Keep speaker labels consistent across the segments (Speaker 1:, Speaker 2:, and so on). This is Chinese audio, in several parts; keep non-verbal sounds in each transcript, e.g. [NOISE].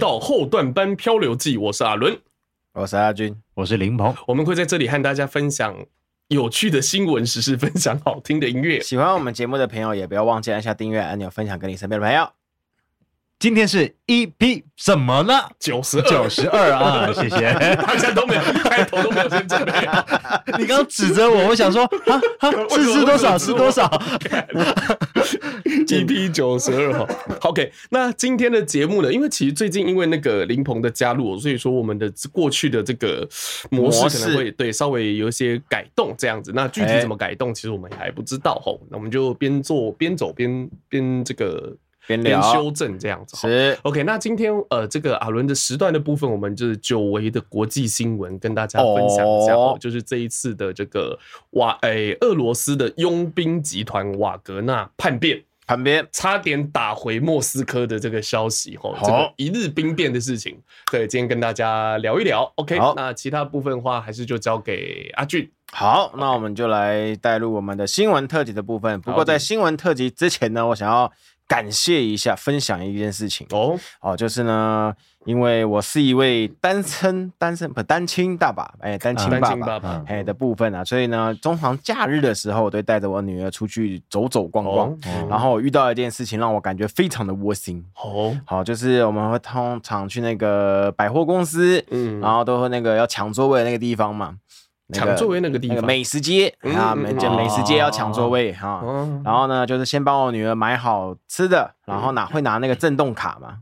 Speaker 1: 到后段班漂流记，我是阿伦，
Speaker 2: 我是阿军，
Speaker 3: 我是林鹏，
Speaker 1: 我们会在这里和大家分享有趣的新闻时事，分享好听的音乐。
Speaker 2: 喜欢我们节目的朋友，也不要忘记按下订阅按钮，分享给你身边的朋友。
Speaker 3: 今天是 EP 什么呢？
Speaker 1: 九十
Speaker 3: 九十二啊！[LAUGHS] 谢谢，
Speaker 1: 大家都没有开头都没有先准备。[LAUGHS]
Speaker 3: 你刚刚指着我，我想说啊啊，是是 [LAUGHS] 多少是多少
Speaker 1: ？EP 九十二号。OK，那今天的节目呢？因为其实最近因为那个林鹏的加入，所以说我们的过去的这个模式可能会对稍微有一些改动这样子。那具体怎么改动，其实我们还不知道吼。那我们就边做边走边边这个。边修正这样子
Speaker 2: 是
Speaker 1: OK。那今天呃，这个阿伦的时段的部分，我们就是久违的国际新闻跟大家分享一下哦。就是这一次的这个瓦诶，俄罗斯的佣兵集团瓦格纳叛变，
Speaker 2: 叛变
Speaker 1: 差点打回莫斯科的这个消息哦。这个一日兵变的事情，对，今天跟大家聊一聊。OK，那其他部分的话，还是就交给阿俊。
Speaker 2: 好，那我们就来带入我们的新闻特辑的部分。不过在新闻特辑之前呢，我想要。感谢一下，分享一件事情哦哦，就是呢，因为我是一位单身单身不单亲爸爸，哎，单亲爸爸，爸哎的部分啊，所以呢，通常假日的时候，我都带着我女儿出去走走逛逛，哦、然后我遇到一件事情，让我感觉非常的窝心哦，好，就是我们会通常去那个百货公司，嗯，然后都会那个要抢座位的那个地方嘛。
Speaker 1: 抢座位那个地方，
Speaker 2: 美食街啊，美美食街要抢座位哈。然后呢，就是先帮我女儿买好吃的，然后拿会拿那个震动卡嘛，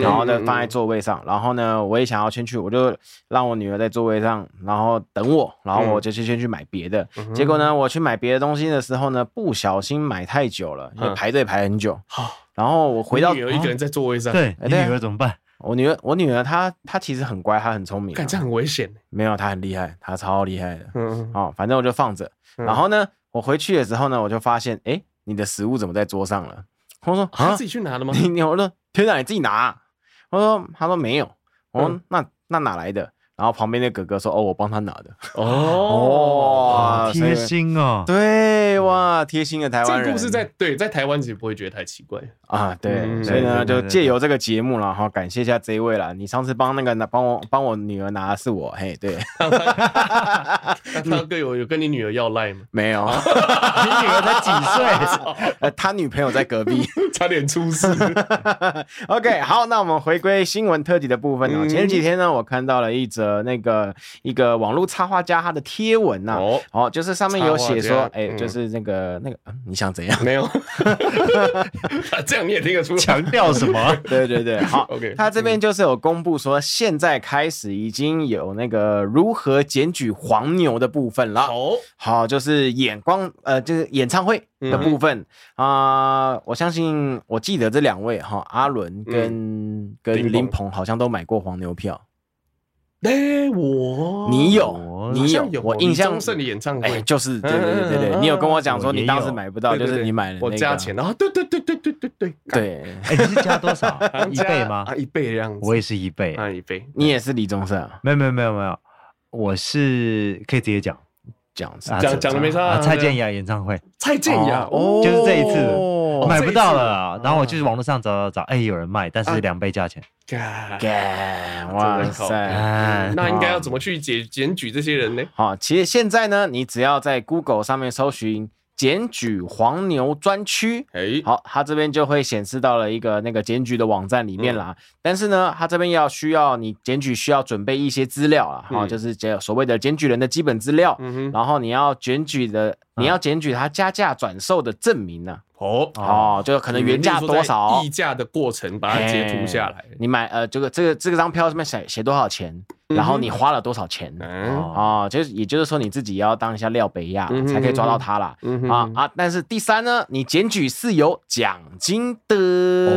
Speaker 2: 然后呢放在座位上。然后呢，我也想要先去，我就让我女儿在座位上，然后等我，然后我就先先去买别的。结果呢，我去买别的东西的时候呢，不小心买太久了，因为排队排很久。好，然后我回到
Speaker 1: 女儿一个人在座位上，
Speaker 3: 对，你女儿怎么办？
Speaker 2: 我女儿，我女儿她她其实很乖，她很聪明，
Speaker 1: 感觉很危险。
Speaker 2: 没有，她很厉害，她超厉害的。嗯，哦，反正我就放着。然后呢，我回去的时候呢，我就发现，哎，你的食物怎么在桌上了？我说，
Speaker 1: 啊自己去拿的吗？[LAUGHS]
Speaker 2: 你我说，天哪，你自己拿。我说，他说没有。我说，那那哪来的？然后旁边那哥哥说：“哦，我帮他拿的。[LAUGHS] ”
Speaker 1: 哦，
Speaker 3: 贴心哦，
Speaker 2: 对哇，贴心的台湾人。
Speaker 1: 这个故事在对在台湾其实不会觉得太奇怪
Speaker 2: 啊。对，所以呢，就借由这个节目了哈，感谢一下这一位啦。你上次帮那个拿帮我帮我女儿拿的是我，嘿，对。[LAUGHS]
Speaker 1: 那哥有有跟你女儿要赖吗？
Speaker 2: 没有，[LAUGHS] 你女儿才几岁？呃，他女朋友在隔壁，
Speaker 1: 差点出事。
Speaker 2: OK，好，那我们回归新闻特辑的部分哦。前几天呢，我看到了一则。的那个一个网络插画家他的贴文呐，哦，就是上面有写说，哎，就是那个那个，你想怎样？
Speaker 1: 没有，[LAUGHS] 这样你也听得出
Speaker 3: 强调什么？[LAUGHS]
Speaker 2: 对对对，好，OK，他这边就是有公布说，现在开始已经有那个如何检举黄牛的部分了。哦，好，就是眼光，呃，就是演唱会的部分。啊，我相信，我记得这两位哈，阿伦跟跟林鹏好像都买过黄牛票。
Speaker 1: 哎，我。
Speaker 2: 你有你有，我印象
Speaker 1: 中的演唱会。
Speaker 2: 就是对对对对，你有跟我讲说你当时买不到，就是你买了，
Speaker 1: 我加钱啊，对对对对对对对
Speaker 2: 对，[LAUGHS]
Speaker 3: 哎，你是加多少？一倍吗？
Speaker 1: 一倍的样子，
Speaker 3: 我也是一倍。
Speaker 1: 啊，一倍，
Speaker 2: 你也是李宗盛啊？
Speaker 3: 没有没有没有没有，我是可以直接讲
Speaker 2: 讲
Speaker 1: 讲讲了没错，
Speaker 3: 蔡健雅演唱会，
Speaker 1: 蔡健雅哦，
Speaker 3: 就是这一次。买不到了，然后我就是网络上找找找，哎，有人卖，但是两倍价钱。
Speaker 2: 哇塞，
Speaker 1: 那应该要怎么去检检举这些人呢？
Speaker 2: 好，其实现在呢，你只要在 Google 上面搜寻。检举黄牛专区，哎，好，它这边就会显示到了一个那个检举的网站里面啦。但是呢，它这边要需要你检举需要准备一些资料啊，哈，就是这所谓的检举人的基本资料，然后你要检举的，你要检举他加价转售的证明呢，哦。哦，就可能原价多少，
Speaker 1: 议价的过程把它截图下来。
Speaker 2: 你买呃这个这个这个张票上面写写多少钱？然后你花了多少钱？啊，就是也就是说你自己要当一下廖北亚才可以抓到他啦。啊啊！但是第三呢，你检举是有奖金的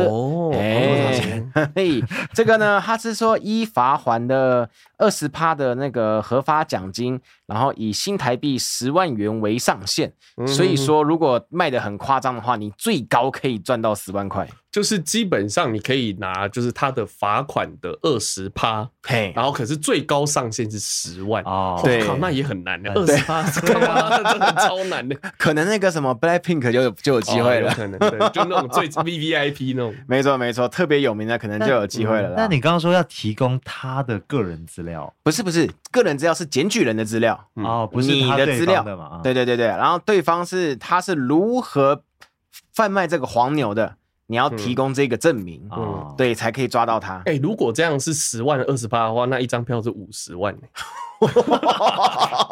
Speaker 2: 哦。哎，多少这个呢，他是说依罚锾的二十趴的那个合法奖金，然后以新台币十万元为上限。所以说，如果卖的很夸张的话，你最高可以赚到十万块。
Speaker 1: 就是基本上你可以拿，就是他的罚款的二十趴，嘿，然后可是最高上限是十万哦，对，那也很难的，二十趴，[LAUGHS] 真的超难的，[LAUGHS]
Speaker 2: 可能那个什么 Blackpink 就有就有机会了，
Speaker 1: 可能对，就那种最 [LAUGHS] VVIP 那种，
Speaker 2: 没错没错，特别有名的可能就有机会了。
Speaker 3: 那你刚刚说要提供他的个人资料，
Speaker 2: 不是不是，个人资料是检举人的资料。
Speaker 3: 哦，不是
Speaker 2: 你的资料。嘛？对对对对，然后对方是他是如何贩卖这个黄牛的。你要提供这个证明，嗯，对，才可以抓到他。
Speaker 1: 哎，如果这样是十万二十八的话，那一张票是五十万 [LAUGHS]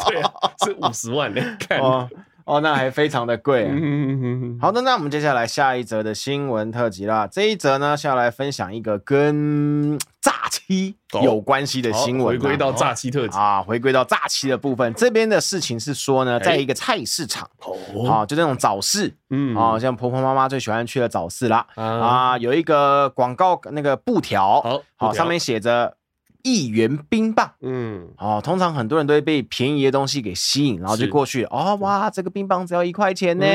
Speaker 1: 对啊，是五十万呢。看
Speaker 2: 哦，哦，那还非常的贵。[LAUGHS] 好的，那我们接下来下一则的新闻特辑啦。这一则呢，是要来分享一个跟诈欺有关系的新闻，
Speaker 1: 回归到诈欺特辑。
Speaker 2: 啊，回归到诈欺的部分。这边的事情是说呢，在一个菜市场，啊，就那种早市，嗯，啊，像婆婆妈妈最喜欢去的早市啦，啊，有一个广告那个布条，好，上面写着。一元冰棒，嗯，哦，通常很多人都会被便宜的东西给吸引，然后就过去，哦，哇，这个冰棒只要一块钱呢，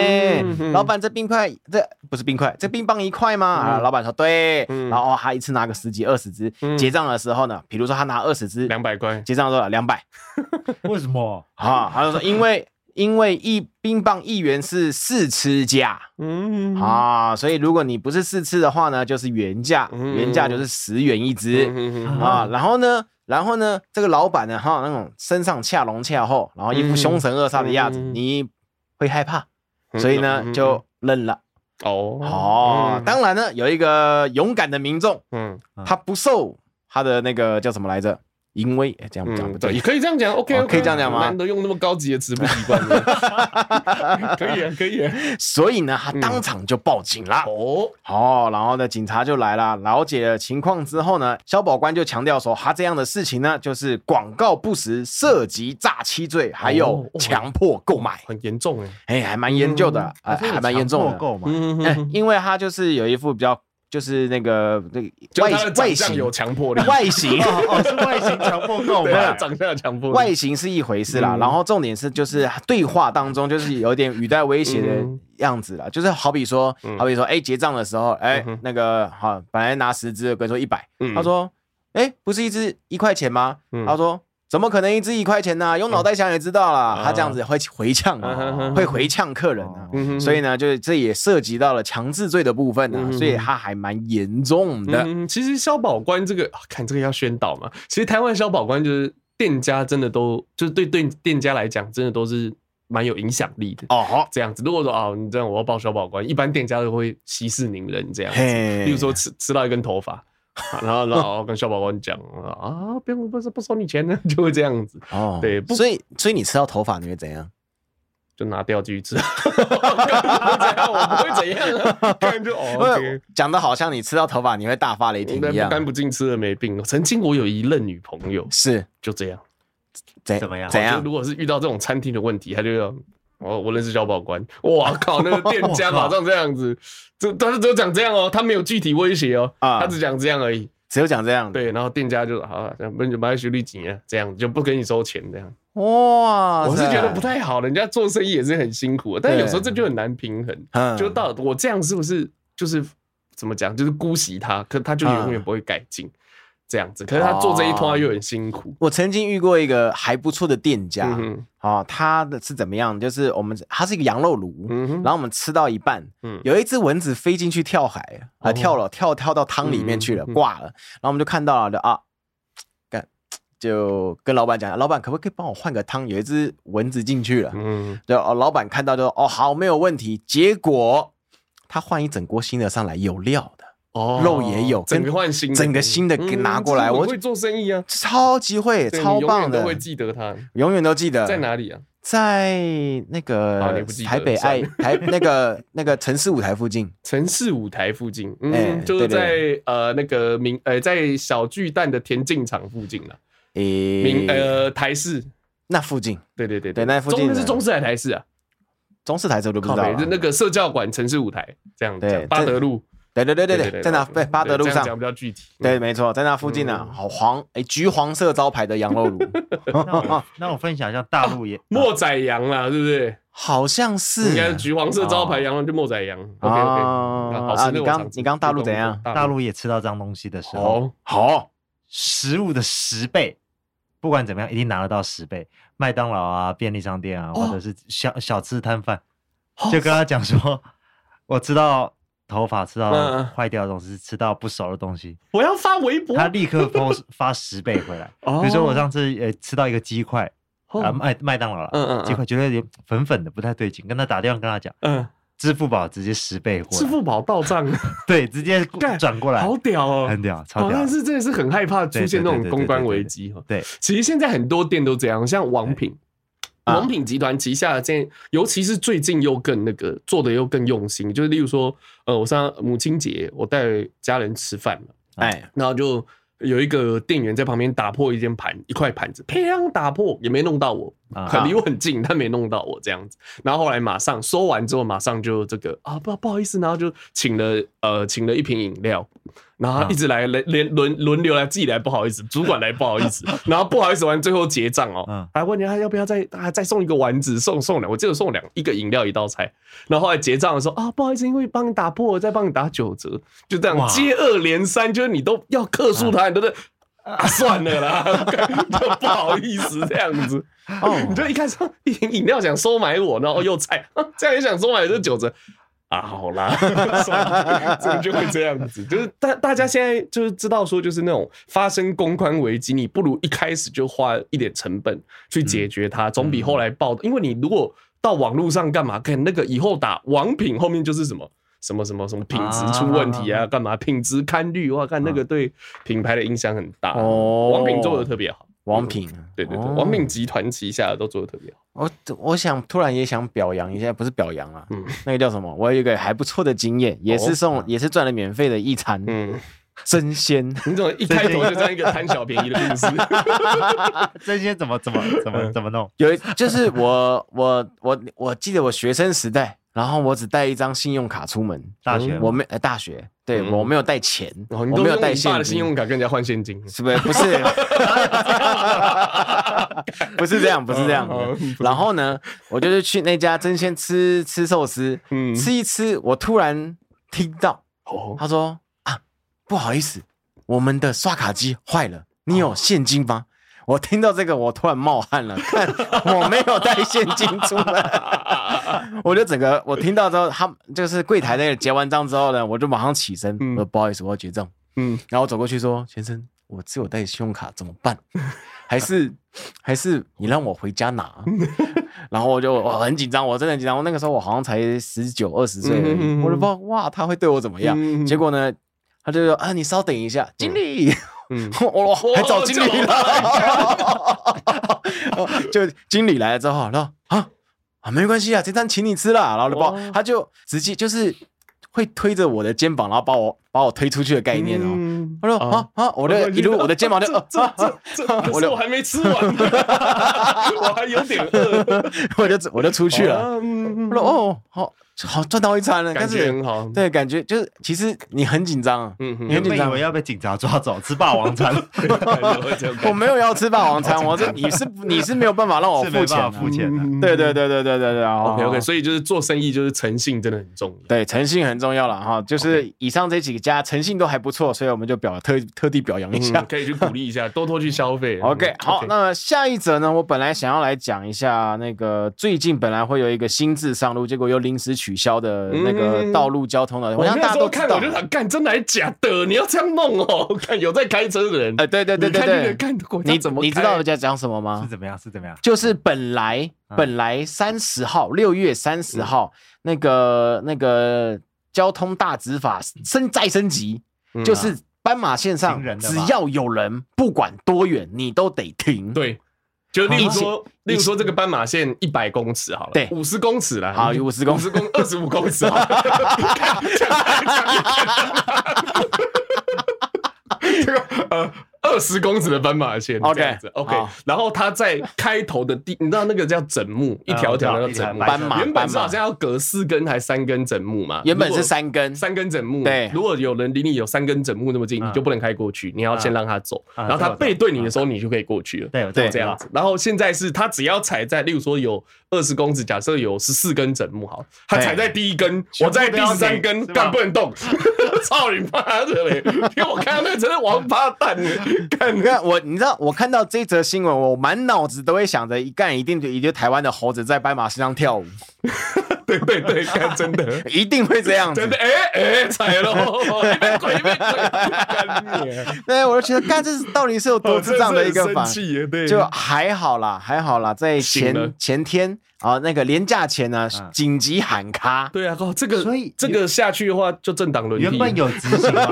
Speaker 2: 老板，这冰块，这不是冰块，这冰棒一块吗？啊，老板说对，然后他一次拿个十几二十支，结账的时候呢，比如说他拿二十支，
Speaker 1: 两百块，
Speaker 2: 结账多少？两百，[LAUGHS]
Speaker 3: 为什么？
Speaker 2: 啊，[LAUGHS] 他就说因为。因为一冰棒一元是试吃价，嗯。啊，所以如果你不是试吃的话呢，就是原价，原价就是十元一支啊。然后呢，然后呢，这个老板呢，哈，那种身上恰龙恰后，然后一副凶神恶煞的样子，你会害怕，所以呢就认了。哦。哦，当然呢，有一个勇敢的民众，嗯，他不受他的那个叫什么来着？因为这样讲不对，
Speaker 1: 也可以这样讲，OK，
Speaker 2: 可以这样讲吗？
Speaker 1: 难得用那么高级的词，不习惯。[LAUGHS] 可以啊，可以啊。
Speaker 2: 所以呢，他当场就报警了。哦，好，然后呢，警察就来了，了解了情况之后呢，消保官就强调说，他这样的事情呢，就是广告不实，涉及诈欺罪，还有强迫购买，
Speaker 1: 很严重哎，
Speaker 2: 哎，还蛮严重的，哎，还蛮严重的。购买，因为他就是有一副比较。就是那个那个外外形
Speaker 1: 有强迫力，[LAUGHS]
Speaker 2: 外形
Speaker 3: 哦是外形强迫购买，[LAUGHS]
Speaker 1: 长相有强迫。
Speaker 2: 外形是一回事啦，然后重点是就是对话当中就是有点语带威胁的样子啦，就是好比说好比说哎结账的时候哎那个好本来拿十支，跟说一百，他说哎不是一只一块钱吗？他说。怎么可能一支一块钱呢？用脑袋想也知道了，他这样子会回呛啊，会回呛客人啊，所以呢，就是这也涉及到了强制罪的部分呢，所以他还蛮严重的。
Speaker 1: 其实消保官这个，看这个要宣导嘛。其实台湾消保官就是店家真的都，就是对对店家来讲，真的都是蛮有影响力的哦。这样子，如果说啊，你这样我要报消保官，一般店家都会息事宁人这样子。比如说吃吃到一根头发。[LAUGHS] 然后，然后跟消保官讲啊，不用，不是不收你钱呢，[LAUGHS] 就会这样子哦。对，
Speaker 2: 所以所以你吃到头发你会怎样？
Speaker 1: 就拿掉继续吃。[LAUGHS] 我不会怎样啊，就哦。
Speaker 2: 讲的好像你吃到头发你会大发雷霆一样。
Speaker 1: 不干不净吃了没病。曾经我有一任女朋友
Speaker 2: 是就
Speaker 1: 这样，
Speaker 2: 怎怎么样？怎样？
Speaker 1: 如果是遇到这种餐厅的问题，他就要我我认识小保官。哇 [LAUGHS] 靠，那个店家马上这样子。这但是只有讲这样哦，他没有具体威胁哦，啊，他只讲这样而已，
Speaker 2: 只有讲这样。
Speaker 1: 对，然后店家就好，不然就买学历几啊，这样就不给你收钱这样。
Speaker 2: 哇，
Speaker 1: 我是觉得不太好，人家做生意也是很辛苦，但有时候这就很难平衡。就到我这样是不是就是怎么讲，就是姑息他，可他就永远不会改进。这样子，可是他做这一通又很辛苦。
Speaker 2: 我曾经遇过一个还不错的店家，哦，他的是怎么样？就是我们他是一个羊肉炉，然后我们吃到一半，有一只蚊子飞进去跳海啊，跳了跳跳到汤里面去了，挂了。然后我们就看到了，就啊，干，就跟老板讲，老板可不可以帮我换个汤？有一只蚊子进去了，嗯，对哦，老板看到就说哦好，没有问题。结果他换一整锅新的上来，有料的。哦，肉也有，
Speaker 1: 整个换新，
Speaker 2: 整个新的给拿过来。我
Speaker 1: 会做生意啊，
Speaker 2: 超级会，超棒的，
Speaker 1: 会记得他，
Speaker 2: 永远都记得。
Speaker 1: 在哪里啊？
Speaker 2: 在那个台北爱台 [LAUGHS] 那个那个城市舞台附近。
Speaker 1: 城市舞台附近，嗯，就是在呃那个明呃在小巨蛋的田径场附近了。诶，明呃台式
Speaker 2: 那附近，
Speaker 1: 对对对
Speaker 2: 对，那附近
Speaker 1: 是中式还是台式啊？
Speaker 2: 中式台视我都不知道。
Speaker 1: 那个社教馆城市舞台这样，对，八德路。
Speaker 2: 对对对对对，在那对八德路上
Speaker 1: 讲比较具体。
Speaker 2: 对，没错，在那附近呢，好黄哎，橘黄色招牌的羊肉炉。[LAUGHS]
Speaker 3: 那我分享一下大陆也 [LAUGHS]
Speaker 1: 莫仔羊啦，对不对？
Speaker 2: 好像是，
Speaker 1: 应该是橘黄色招牌羊肉就莫仔羊。OK OK，
Speaker 2: 啊，你刚你刚大陆怎样？
Speaker 3: 大陆也吃到脏东西的时候，
Speaker 2: 好，
Speaker 3: 食物的十倍，不管怎么样，一定拿得到十倍。麦当劳啊，便利商店啊，或者是小小吃摊贩，就跟他讲说，我知道。头发吃到坏掉的东西，吃到不熟的东西，
Speaker 1: 我要发微博，
Speaker 3: 他立刻发 [LAUGHS] 发十倍回来。比如说我上次呃吃到一个鸡块啊麦麦当劳了，嗯嗯，鸡块觉得有点粉粉的不太对劲，跟他打电话跟他讲，嗯，支付宝直接十倍货，
Speaker 1: 支付宝到账，[LAUGHS]
Speaker 3: 对，直接 [LAUGHS] 转过来，
Speaker 1: 好屌哦，
Speaker 3: 很屌，超屌。
Speaker 1: 但是真的是很害怕出现那种公关危机哈。对，其实现在很多店都这样，像王品。王品集团旗下的这，尤其是最近又更那个做的又更用心，就是例如说，呃，我上母亲节我带家人吃饭嘛，哎，然后就有一个店员在旁边打破一件盘一块盘子，砰打破也没弄到我，很离我很近，[LAUGHS] 他没弄到我这样子，然后后来马上说完之后，马上就这个啊不不好意思，然后就请了呃请了一瓶饮料。然后一直来连连轮轮流来，自己来不好意思，主管来不好意思，[LAUGHS] 然后不好意思完，最后结账哦，还问你他要不要再啊再送一个丸子，送送两，我记得送两一个饮料一道菜，然后后来结账的时候啊不好意思，因为帮你打破，我再帮你打九折，就这样接二连三，就是你都要克诉他，你都是啊 [LAUGHS] 算了啦，[LAUGHS] 就不好意思这样子哦，你就一开始一瓶饮料想收买我，然后又菜，[LAUGHS] 这样也想收买这九折。啊，好啦，算了，这个就会这样子，就是大大家现在就是知道说，就是那种发生公关危机，你不如一开始就花一点成本去解决它，总比后来报的。因为你如果到网络上干嘛，看那个以后打王品后面就是什么什么什么什么品质出问题啊，干嘛品质堪虑，哇，看那个对品牌的影响很大。哦，王品做的特别好。
Speaker 2: 王品，
Speaker 1: 对对对，王品集团旗下的都做的特别好。
Speaker 2: 我我想突然也想表扬一下，不是表扬啊，嗯，那个叫什么？我有一个还不错的经验，也是送，也是赚了免费的一餐。嗯，真鲜，
Speaker 1: 你怎么一开头就这样一个贪小便宜的故事？[LAUGHS]
Speaker 3: 真鲜怎么怎么怎么怎么弄？
Speaker 2: 有，就是我我我我记得我学生时代。然后我只带一张信用卡出门，
Speaker 3: 大学
Speaker 2: 我没呃大学，对我没有带钱，我没有带现金。
Speaker 1: 的信用卡跟人家换现金，
Speaker 2: 是不是？不是，[LAUGHS] 不是这样，不是这样。然后呢，我就是去那家真鲜吃吃寿司，嗯。吃一吃，我突然听到他说啊，不好意思，我们的刷卡机坏了，你有现金吗？我听到这个，我突然冒汗了。看，我没有带现金出门，[LAUGHS] 我就整个我听到之后，他就是柜台那个结完账之后呢，我就马上起身，我说不好意思，我要结账。嗯，然后我走过去说，先生，我只有带信用卡，怎么办？还是还是你让我回家拿？[LAUGHS] 然后我就我很紧张，我真的很紧张。我那个时候我好像才十九二十岁我就不知道哇，他会对我怎么样？结果呢，他就说啊，你稍等一下，经理。[LAUGHS] 嗯，我还找经理了，[LAUGHS] [LAUGHS] 就经理来了之后，然后啊啊，没关系啊，这餐请你吃啦，然后就把他就直接就是会推着我的肩膀，然后把我把我推出去的概念哦。他说啊啊，我的一路我的肩膀就这这
Speaker 1: 这，可是我还没吃完，[LAUGHS] 我还有点饿，[LAUGHS]
Speaker 2: 我就我就出去了。我说哦好。好赚到一餐了，
Speaker 1: 感觉很好。
Speaker 2: 对，感觉就是其实你很紧张，嗯，你很紧张，
Speaker 3: 以为要被警察抓走吃霸王餐。[LAUGHS]
Speaker 2: 我没有要吃霸王餐，我是你是你是没有办法让我付钱，
Speaker 3: 付钱
Speaker 2: 的。对对对对对对对
Speaker 1: ，OK OK，所以就是做生意就是诚信真的很重要，
Speaker 2: 对，诚信很重要了哈。就是以上这几个家诚信都还不错，所以我们就表特特地表扬一下，
Speaker 1: 可以去鼓励一下，[LAUGHS] 多多去消费。
Speaker 2: OK，好，那么下一则呢，我本来想要来讲一下那个最近本来会有一个新制上路，结果又临时取消的。那个道路交通的，我想大家都看，
Speaker 1: 我就想干，真的还是假的？你要这样弄哦？[LAUGHS] 看有在开车的人，
Speaker 2: 哎，对对对对对，
Speaker 1: 看
Speaker 2: 你怎么，你知道人家讲什么吗？
Speaker 3: 是怎么样？是怎么样？
Speaker 2: 就是本来本来三十号，六月三十号，那个那个交通大执法升再升级，就是斑马线上只要有人，不管多远，你都得停。
Speaker 1: 对。就例如说，例如说这个斑马线一百公尺好了，
Speaker 2: 对，
Speaker 1: 五十公尺了，
Speaker 2: 好，有五十公，
Speaker 1: 五十公，[LAUGHS] 二十五公尺，好了，这个呃。二十公尺的斑马线。OK，
Speaker 2: 好
Speaker 1: 然后他在开头的第，你知道那个叫枕木，一条条的枕木，
Speaker 2: 斑马
Speaker 1: 原本是好像要隔四根还三根枕木嘛？
Speaker 2: 原本是三根，
Speaker 1: 三根枕木。
Speaker 2: 对，
Speaker 1: 如果有人离你有三根枕木那么近，你就不能开过去，你要先让他走，然后他背对你的时候，你就可以过去了。
Speaker 3: 对，
Speaker 1: 对，这样子。然后现在是他只要踩在，例如说有二十公尺，假设有十四根枕木，好，他踩在第一根，我在第十三根，干不能动。[LAUGHS] 操你妈的嘞！因为我看到那个真的王八蛋，[LAUGHS] 看
Speaker 2: 你看我，你知道我看到这则新闻，我满脑子都会想着一干一定就一定台湾的猴子在斑马身上跳舞。[LAUGHS]
Speaker 1: 对对对，看真的
Speaker 2: 一定会这样子，
Speaker 1: 真的哎哎踩了，鬼鬼鬼！
Speaker 2: 对，我就觉得干这是到底是有多智障的一个法，
Speaker 1: 对，
Speaker 2: 就还好啦，还好啦，在前前天啊，那个连假前呢，紧急喊卡。
Speaker 1: 对啊，这个所以这个下去的话，就政党轮替。
Speaker 3: 原本有执行吗？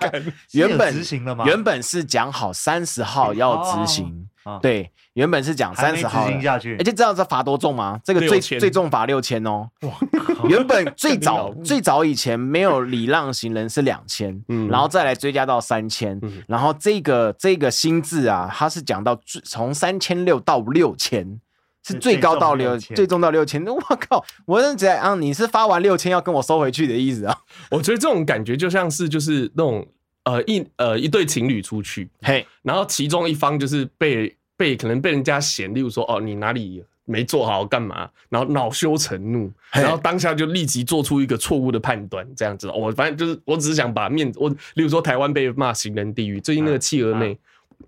Speaker 3: [LAUGHS]
Speaker 2: 原本
Speaker 3: 执行了吗？
Speaker 2: 原本是讲好三十号要执行，对。原本是讲三十号，而且知道这罚多重吗？这个最最重罚六千哦。[LAUGHS] 原本最早 [LAUGHS] 最早以前没有礼让行人是两千，然后再来追加到三千，然后这个这个新制啊，它是讲到从三千六到六千，是最高到六最重到六千。我 [LAUGHS] 靠！我认在啊，你是发完六千要跟我收回去的意思啊？
Speaker 1: 我觉得这种感觉就像是就是那种呃一呃一对情侣出去，嘿，然后其中一方就是被。被可能被人家嫌，例如说哦，你哪里没做好干嘛，然后恼羞成怒，然后当下就立即做出一个错误的判断，这样子。我反正就是，我只是想把面子，我例如说台湾被骂行人地狱，最近那个企鹅妹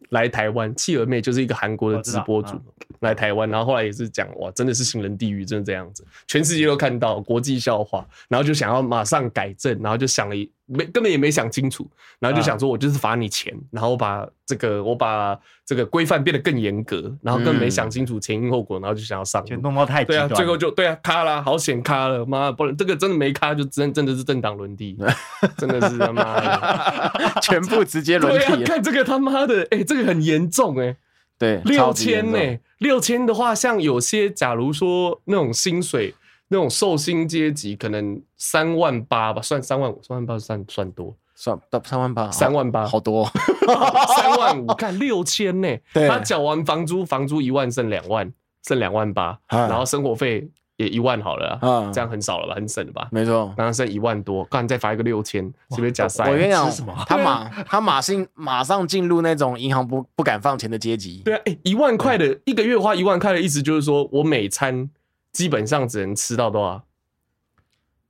Speaker 1: 来台湾，企鹅妹就是一个韩国的直播主来台湾，然后后来也是讲哇，真的是行人地狱，真的这样子，全世界都看到国际笑话，然后就想要马上改正，然后就想了一。没根本也没想清楚，然后就想说，我就是罚你钱，然后我把这个我把这个规范变得更严格，然后更没想清楚前因后果，然后就想要上，
Speaker 3: 就弄到太
Speaker 1: 对啊，最后就对啊，卡了，好险卡了，妈不然这个真的没卡，就真真的是政党轮替，[LAUGHS] 真的是他妈的，[LAUGHS]
Speaker 2: 全部直接轮替。
Speaker 1: 看这个他妈的，哎，这个很严重哎，
Speaker 2: 对，
Speaker 1: 六千呢，六千的话，像有些假如说那种薪水。那种寿星阶级可能三万八吧，算三万五，三万八算算多，
Speaker 2: 算到三万八，
Speaker 1: 三万八
Speaker 2: 好多，[LAUGHS] [LAUGHS]
Speaker 1: 三万五，看六千呢，他缴完房租，房租一万剩两万，剩两万八，然后生活费也一万好了，啊这样很少了吧，很省了吧？
Speaker 2: 没错，
Speaker 1: 然后剩一万多，刚再发一个六千，是不是假塞？
Speaker 2: 我跟你讲，他马他马上马上进入那种银行不不敢放钱的阶级。
Speaker 1: 对啊，哎，一万块的一个月花一万块的意思就是说我每餐。基本上只能吃到多少？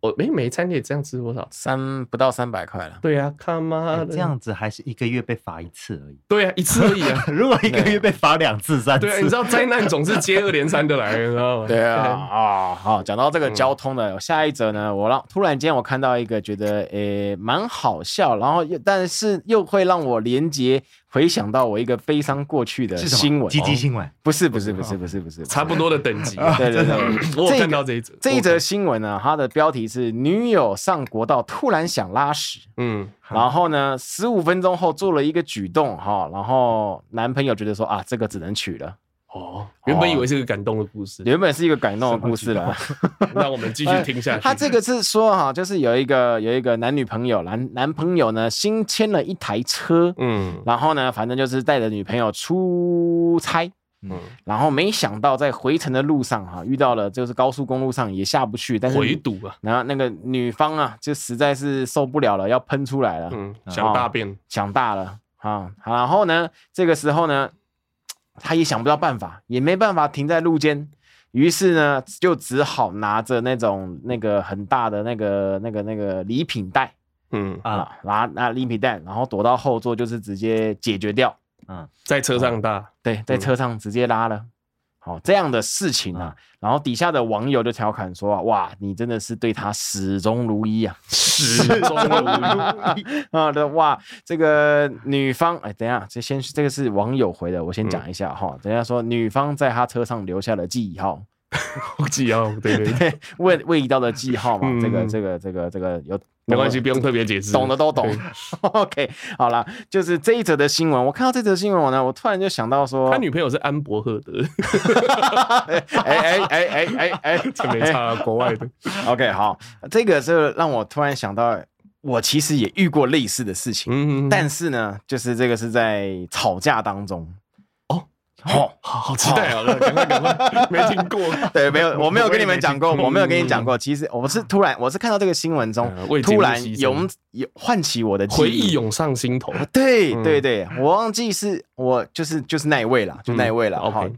Speaker 1: 我哎每餐可以这样吃多少？
Speaker 2: 三不到三百块了。
Speaker 1: 对呀，他妈的，
Speaker 3: 这样子还是一个月被罚一次而已。
Speaker 1: 对呀，一次而已啊。[LAUGHS]
Speaker 3: 如果一个月被罚两次、三次，
Speaker 1: 对，你知道灾难总是接二连三的来，你知道吗？
Speaker 2: 对啊啊，好，讲到这个交通的下一则呢，我让突然间我看到一个觉得诶蛮好笑，然后又但是又会让我连接。回想到我一个悲伤过去的新闻，
Speaker 3: 积极新闻？
Speaker 2: 不是不是不是不是不是
Speaker 1: 差不多的等级，[LAUGHS]
Speaker 2: 对对对，[LAUGHS]
Speaker 1: 我看到这一则
Speaker 2: 这一则新闻呢，它的标题是女友上国道突然想拉屎，嗯，然后呢十五分钟后做了一个举动哈，然后男朋友觉得说啊这个只能娶了。
Speaker 1: 哦，原本以为是一个感动的故事，
Speaker 2: 原本是一个感动的故事了。[LAUGHS]
Speaker 1: 那我们继续听下去。
Speaker 2: 他这个是说哈，就是有一个有一个男女朋友，男男朋友呢新签了一台车，嗯，然后呢，反正就是带着女朋友出差，嗯，然后没想到在回程的路上哈，遇到了就是高速公路上也下不去，但是
Speaker 1: 回堵啊，
Speaker 2: 然后那个女方啊就实在是受不了了，要喷出来了，
Speaker 1: 嗯，想大便，
Speaker 2: 想大了啊，然后呢，这个时候呢。他也想不到办法，也没办法停在路肩，于是呢，就只好拿着那种那个很大的那个那个那个礼品袋，嗯。啊，拿拿礼品袋，然后躲到后座，就是直接解决掉，
Speaker 1: 嗯，在车上搭，
Speaker 2: 对，在车上直接拉了。好，这样的事情啊，然后底下的网友就调侃说啊，哇，你真的是对他始终如一啊，
Speaker 1: 始终如一。[LAUGHS]
Speaker 2: 啊的哇，这个女方哎，等一下，这先这个是网友回的，我先讲一下哈，等一下说女方在他车上留下了记号。[LAUGHS]
Speaker 1: 记号，对对。
Speaker 2: 对，[LAUGHS] 味味道的记号嘛，这个这个这个这个有
Speaker 1: 没关系，不用特别解释，
Speaker 2: 懂的都懂。[LAUGHS] OK，好了，就是这一则的新闻，我看到这则新闻呢，我突然就想到说，
Speaker 1: 他女朋友是安博赫德，[LAUGHS]
Speaker 2: 哎哎哎哎哎哎，
Speaker 1: 这没差，国外的。[LAUGHS]
Speaker 2: OK，好，这个是让我突然想到我其实也遇过类似的事情，嗯，但是呢，就是这个是在吵架当中。
Speaker 1: 好好好期待啊！赶快赶快，没听过。[LAUGHS]
Speaker 2: 对，没有，我没有跟你们讲过，[LAUGHS] 我没有跟你讲过。其实我是突然，我是看到这个新闻中，突然涌涌唤起我的
Speaker 1: 回忆涌上心头。
Speaker 2: 对对对，我忘记是我就是就是那一位了，就那一位了。OK，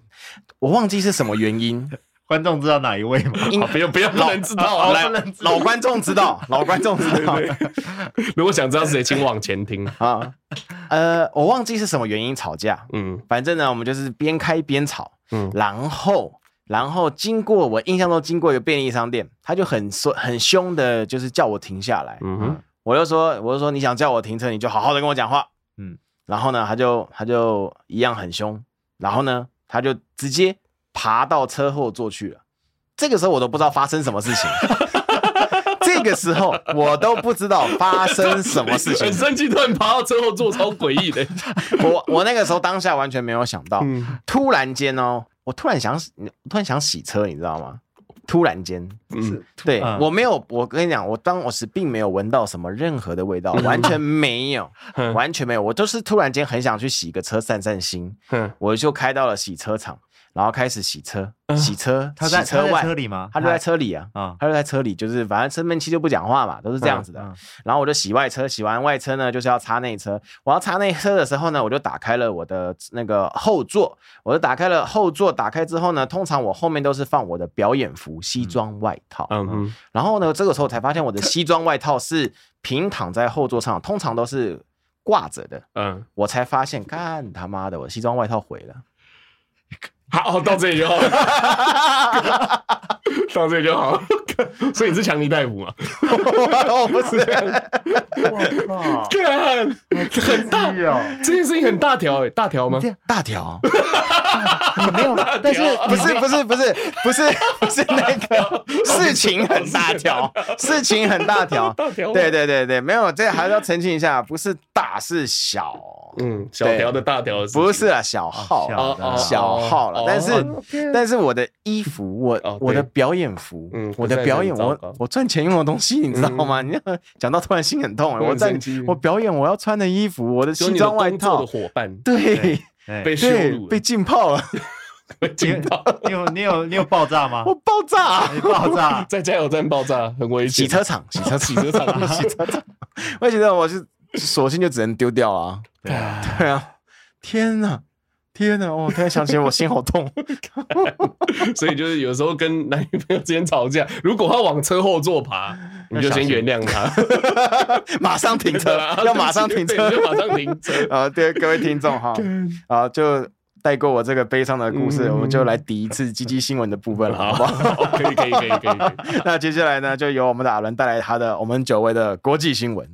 Speaker 2: 我忘记是什么原因。
Speaker 3: 观众知道哪一位吗？
Speaker 1: 不用不用，老人知道，
Speaker 2: 来老观众知道，[LAUGHS] 老观众知道。
Speaker 1: 如果想知道是谁，请往前听 [LAUGHS] 啊。
Speaker 2: 呃，我忘记是什么原因吵架。嗯，反正呢，我们就是边开边吵。嗯，然后然后经过我印象中经过一个便利商店，他就很说很凶的，就是叫我停下来。嗯哼，我就说我就说你想叫我停车，你就好好的跟我讲话。嗯，然后呢，他就他就一样很凶，然后呢，他就直接。爬到车后座去了，这个时候我都不知道发生什么事情。[LAUGHS] 这个时候我都不知道发生什么事情。
Speaker 1: 很生气，突然爬到车后座，超诡异的。[LAUGHS]
Speaker 2: 我我那个时候当下完全没有想到，突然间哦，我突然想，突然想洗车，你知道吗？突然间，嗯，对我没有，我跟你讲，我当时并没有闻到什么任何的味道，完全没有，[LAUGHS] 完全没有，我就是突然间很想去洗个车散散心，我就开到了洗车场。然后开始洗车，洗车，
Speaker 3: 他在
Speaker 2: 车外
Speaker 3: 车里吗？
Speaker 2: 他就在车里啊，他就在车里，就是反正生闷气就不讲话嘛，都是这样子的。然后我就洗外车，洗完外车呢，就是要擦内车。我要擦内车的时候呢，我就打开了我的那个后座，我就打开了后座。打开之后呢，通常我后面都是放我的表演服、西装外套。嗯嗯。然后呢，这个时候才发现我的西装外套是平躺在后座上，通常都是挂着的。嗯。我才发现，干他妈的，我西装外套毁了。
Speaker 1: 好，到这里就好了，[LAUGHS] 到这里就好了。所以你是强尼戴普吗？
Speaker 2: 我不是。
Speaker 3: 我靠！[LAUGHS]
Speaker 1: 干，很大哦，这件事情很大条哎，大条吗？
Speaker 2: 大条。没有，但是不是不是不是不是不是那个事情很大条，事情很大条。对对对对，没有，这还是要澄清一下，不是大是小。
Speaker 1: 嗯，小条的大条
Speaker 2: 不是啊，小号小号了。但是但是我的衣服，我我的表演服，嗯，我的表演，我我赚钱用的东西，你知道吗？你讲到突然心很痛，我在我表演我要穿的衣服，我的西装外套
Speaker 1: 的伙伴，
Speaker 2: 对。
Speaker 1: 被羞辱，
Speaker 2: 被浸泡了。[LAUGHS]
Speaker 1: 被浸泡，
Speaker 3: 你有你有你有爆炸吗？
Speaker 2: 我爆炸，
Speaker 3: 你爆炸，[LAUGHS]
Speaker 1: 在加油站爆炸，很危险。
Speaker 2: 洗车场，洗车洗车场，[LAUGHS] 洗车场。我觉得我是索性就只能丢掉啊。对啊，天哪，天哪！我突然想起来，我心好痛。[LAUGHS]
Speaker 1: 所以就是有时候跟男女朋友之间吵架，如果他往车后座爬，你就先原谅他，[LAUGHS]
Speaker 2: 马上停车，要马上停车，
Speaker 1: 就马上停车。
Speaker 2: 啊，对各位听众哈，[LAUGHS] 啊，就带过我这个悲伤的故事，我们就来抵一次积极新闻的部分了，好不好？
Speaker 1: 可以，可以，可以，可以。
Speaker 2: 那接下来呢，就由我们的阿伦带来他的我们久违的国际新闻。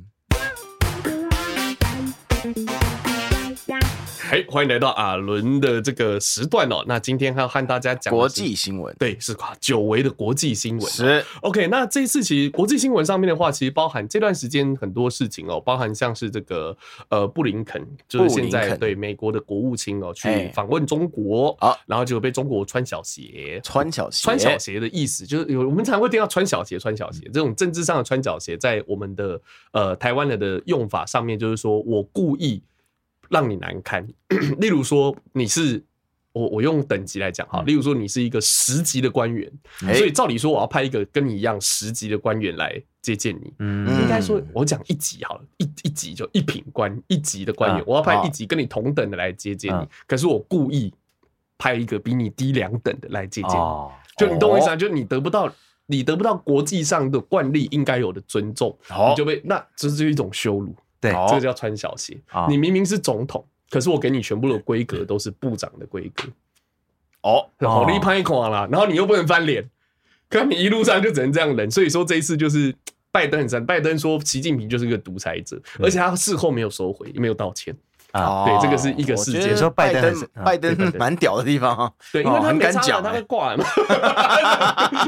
Speaker 1: 哎，欢迎来到阿伦的这个时段哦。那今天还要和大家讲
Speaker 2: 国际新闻，
Speaker 1: 对，是吧？久违的国际新闻
Speaker 2: 是
Speaker 1: OK。那这次其实国际新闻上面的话，其实包含这段时间很多事情哦，包含像是这个呃布林肯，就是现在对美国的国务卿哦去访问中国啊，然后就被中国穿小鞋，
Speaker 2: 穿小鞋，
Speaker 1: 穿小鞋的意思就是有我们常会听到穿小鞋，穿小鞋这种政治上的穿小鞋，在我们的呃台湾人的用法上面，就是说我故意。让你难堪，[CLEARS THROAT] 例如说你是我，我用等级来讲哈，例如说你是一个十级的官员，所以照理说我要派一个跟你一样十级的官员来接见你，嗯，应该说我讲一级好了，一一级就一品官一级的官员，我要派一级跟你同等的来接见你，可是我故意派一个比你低两等的来接见你，就你懂我意思啊？就你得不到你得不到国际上的惯例应该有的尊重，你就被那这是一种羞辱。对，这个叫穿小鞋。你明明是总统，可是我给你全部的规格都是部长的规格。哦，好厉害一款啦，然后你又不能翻脸，可你一路上就只能这样忍。所以说这一次就是拜登很惨，拜登说习近平就是一个独裁者，而且他事后没有收回，也没有道歉。啊，对，这个是一个世界。
Speaker 2: 说拜登，拜登蛮屌的地方啊，
Speaker 1: 对，因为他没讲，他会挂嘛。[LAUGHS]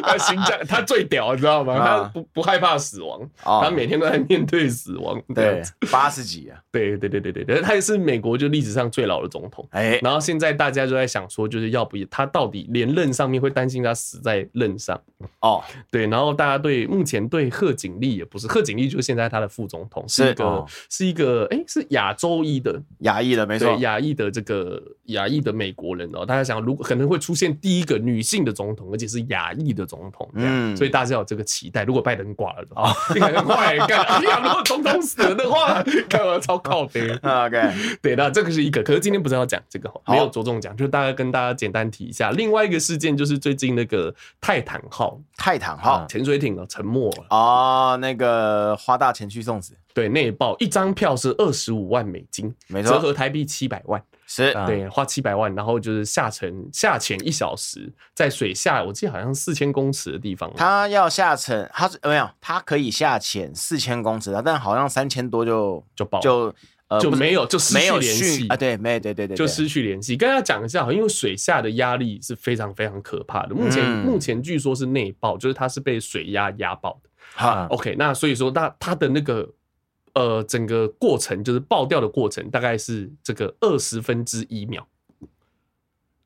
Speaker 1: 他他最屌，你知道吗？他不不害怕死亡，他每天都在面对死亡。
Speaker 2: 对，八十几啊，
Speaker 1: 对对对对对对，他也是美国就历史上最老的总统。哎，然后现在大家就在想说，就是要不他到底连任上面会担心他死在任上哦？对，然后大家对目前对贺锦丽也不是，贺锦丽就是现在他的副总统，是一个是一个哎是亚洲裔的。
Speaker 2: 亚裔的没错，
Speaker 1: 亚裔的这个亚裔的美国人哦，大家想，如果可能会出现第一个女性的总统，而且是亚裔的总统，嗯，所以大家有这个期待。如果拜登挂了的话，快干，哎呀，如果总统死了的话，[LAUGHS] 干嘛超靠北
Speaker 2: ？OK，
Speaker 1: 对，那这个是一个。可是今天不是要讲这个，没有着重讲，就大概跟大家简单提一下。另外一个事件就是最近那个泰坦号，
Speaker 2: 泰坦号
Speaker 1: 潜水艇啊沉没了
Speaker 2: 哦，那个花大钱去送死。
Speaker 1: 对，内报一张票是二十五万美金，没错，折合台币七百万，
Speaker 2: 是
Speaker 1: 对，花七百万，然后就是下沉下潜一小时，在水下，我记得好像四千公尺的地方，
Speaker 2: 他要下沉，他是没有，他可以下潜四千公尺，但好像三千多就
Speaker 1: 就爆，
Speaker 2: 就
Speaker 1: 呃就没有就失去联系
Speaker 2: 啊，对，没对对对，
Speaker 1: 就失去联系。跟大家讲一下，因为水下的压力是非常非常可怕的，目前目前据说是内爆，就是它是被水压压爆的。好，OK，那所以说那它的那个。呃，整个过程就是爆掉的过程，大概是这个二十分之一秒。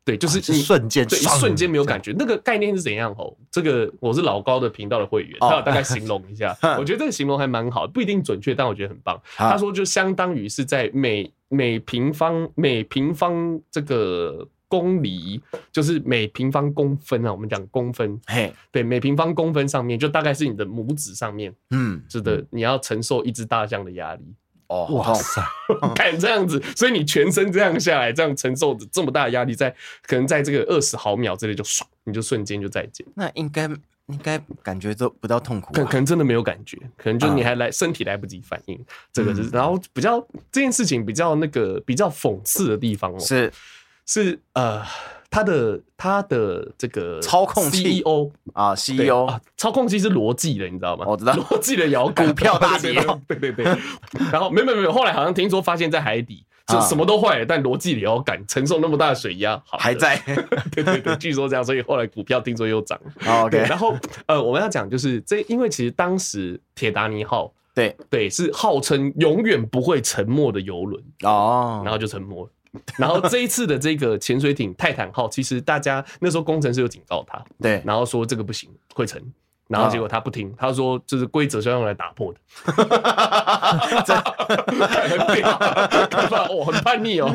Speaker 1: 对，就是你
Speaker 3: 瞬间，
Speaker 1: 对，一瞬间没有感觉。那个概念是怎样？哦，这个我是老高的频道的会员，他有大概形容一下。[LAUGHS] 我觉得这个形容还蛮好，不一定准确，但我觉得很棒。他说，就相当于是在每每平方每平方这个。公里就是每平方公分啊，我们讲公分，嘿，对，每平方公分上面就大概是你的拇指上面，嗯，是的，你要承受一只大象的压力，
Speaker 2: 哦，哇塞，[LAUGHS]
Speaker 1: 看这样子，所以你全身这样下来，这样承受着这么大的压力，在可能在这个二十毫秒之内就爽，你就瞬间就再见，
Speaker 2: 那应该应该感觉都不到痛苦，
Speaker 1: 可可能真的没有感觉，可能就你还来身体来不及反应，这个是，然后比较这件事情比较那个比较讽刺的地方哦，
Speaker 2: 是。
Speaker 1: 是呃，他的他的这个
Speaker 2: 操控
Speaker 1: CEO
Speaker 2: 啊，CEO
Speaker 1: 啊，操控器是罗技的，你知道吗？
Speaker 2: 我知道。
Speaker 1: 罗技的摇杆，
Speaker 2: 股票大跌，[LAUGHS]
Speaker 1: 对对对。然后没有没有没有，后来好像听说发现在海底，就什么都坏了，但罗技的摇敢承受那么大的水压
Speaker 2: 好还在。[LAUGHS]
Speaker 1: 对对对，据说这样，所以后来股票听说又涨。
Speaker 2: OK，
Speaker 1: 然后呃，我们要讲就是这，因为其实当时铁达尼号，
Speaker 2: 对。
Speaker 1: 对，是号称永远不会沉没的游轮。哦，然后就沉没了。[LAUGHS] 然后这一次的这个潜水艇泰坦号，其实大家那时候工程师有警告他，对，然后说这个不行，会沉，然后结果他不听，他说就是规则是要用来打破的，[LAUGHS] [LAUGHS] 很叛，哦，很叛逆哦。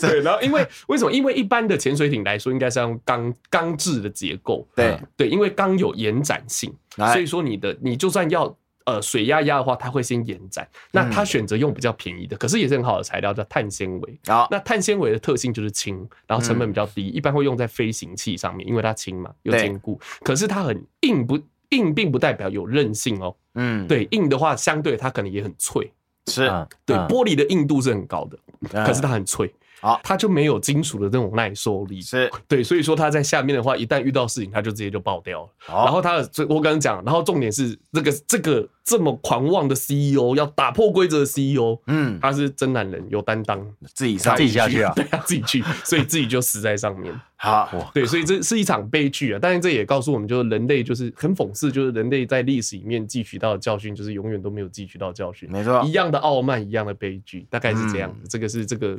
Speaker 1: 对，然后因为为什么？因为一般的潜水艇来说，应该是用钢钢制的结构，对对，因为钢有延展性，所以说你的你就算要。呃，水压压的话，它会先延展。那它选择用比较便宜的，可是也是很好的材料，叫碳纤维。好，那碳纤维的特性就是轻，然后成本比较低，一般会用在飞行器上面，因为它轻嘛，又坚固。可是它很硬，不硬并不代表有韧性哦。嗯，对，硬的话，相对它可能也很脆。是，对，玻璃的硬度是很高的，可是它很脆。好，它就没有金属的这种耐受力，是。对，所以说它在下面的话，一旦遇到事情，它就直接就爆掉了。然后它的，我刚刚讲，然后重点是这个这个这么狂妄的 CEO 要打破规则的 CEO，嗯，他是真男人，有担当，
Speaker 2: 自己上自己下去啊，[LAUGHS]
Speaker 1: 对啊，自己去，所以自己就死在上面。
Speaker 2: 好，
Speaker 1: 对，所以这是一场悲剧啊。但是这也告诉我们，就是人类就是很讽刺，就是人类在历史里面汲取到的教训，就是永远都没有汲取到教训。
Speaker 2: 没错，
Speaker 1: 一样的傲慢，一样的悲剧，大概是这样。这个是这个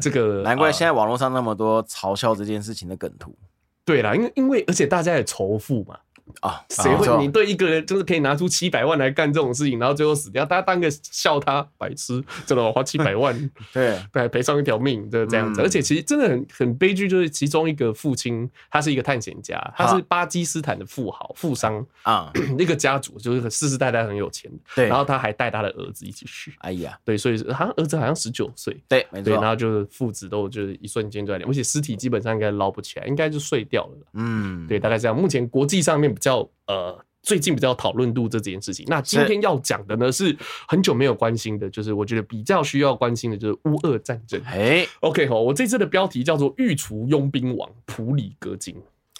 Speaker 1: 这个，
Speaker 2: 难怪现在网络上那么多嘲笑这件事情的梗图。
Speaker 1: 对啦，因为因为而且大家也仇富嘛。啊，谁会？你对一个人就是可以拿出七百万来干这种事情，然后最后死掉，大家当个笑他白痴，[LAUGHS] 真的花七百万，[LAUGHS] 对，[LAUGHS] 对，赔上一条命，就这样子。而且其实真的很很悲剧，就是其中一个父亲，他是一个探险家，他是巴基斯坦的富豪富商啊，[CLEARS THROAT] 那个家族就是世世代代很有钱，对。然后他还带他的儿子一起去，哎呀，对，所以好像儿子好像十九岁，对，没错。然后就是父子都就是一瞬间就在，而且尸体基本上应该捞不起来，应该就碎掉了，嗯，对，大概这样。目前国际上面。比较呃，最近比较讨论度这件事情。那今天要讲的呢，是很久没有关心的，就是我觉得比较需要关心的，就是乌俄战争。哎，OK 好，我这次的标题叫做“御厨佣兵王，普里戈金”。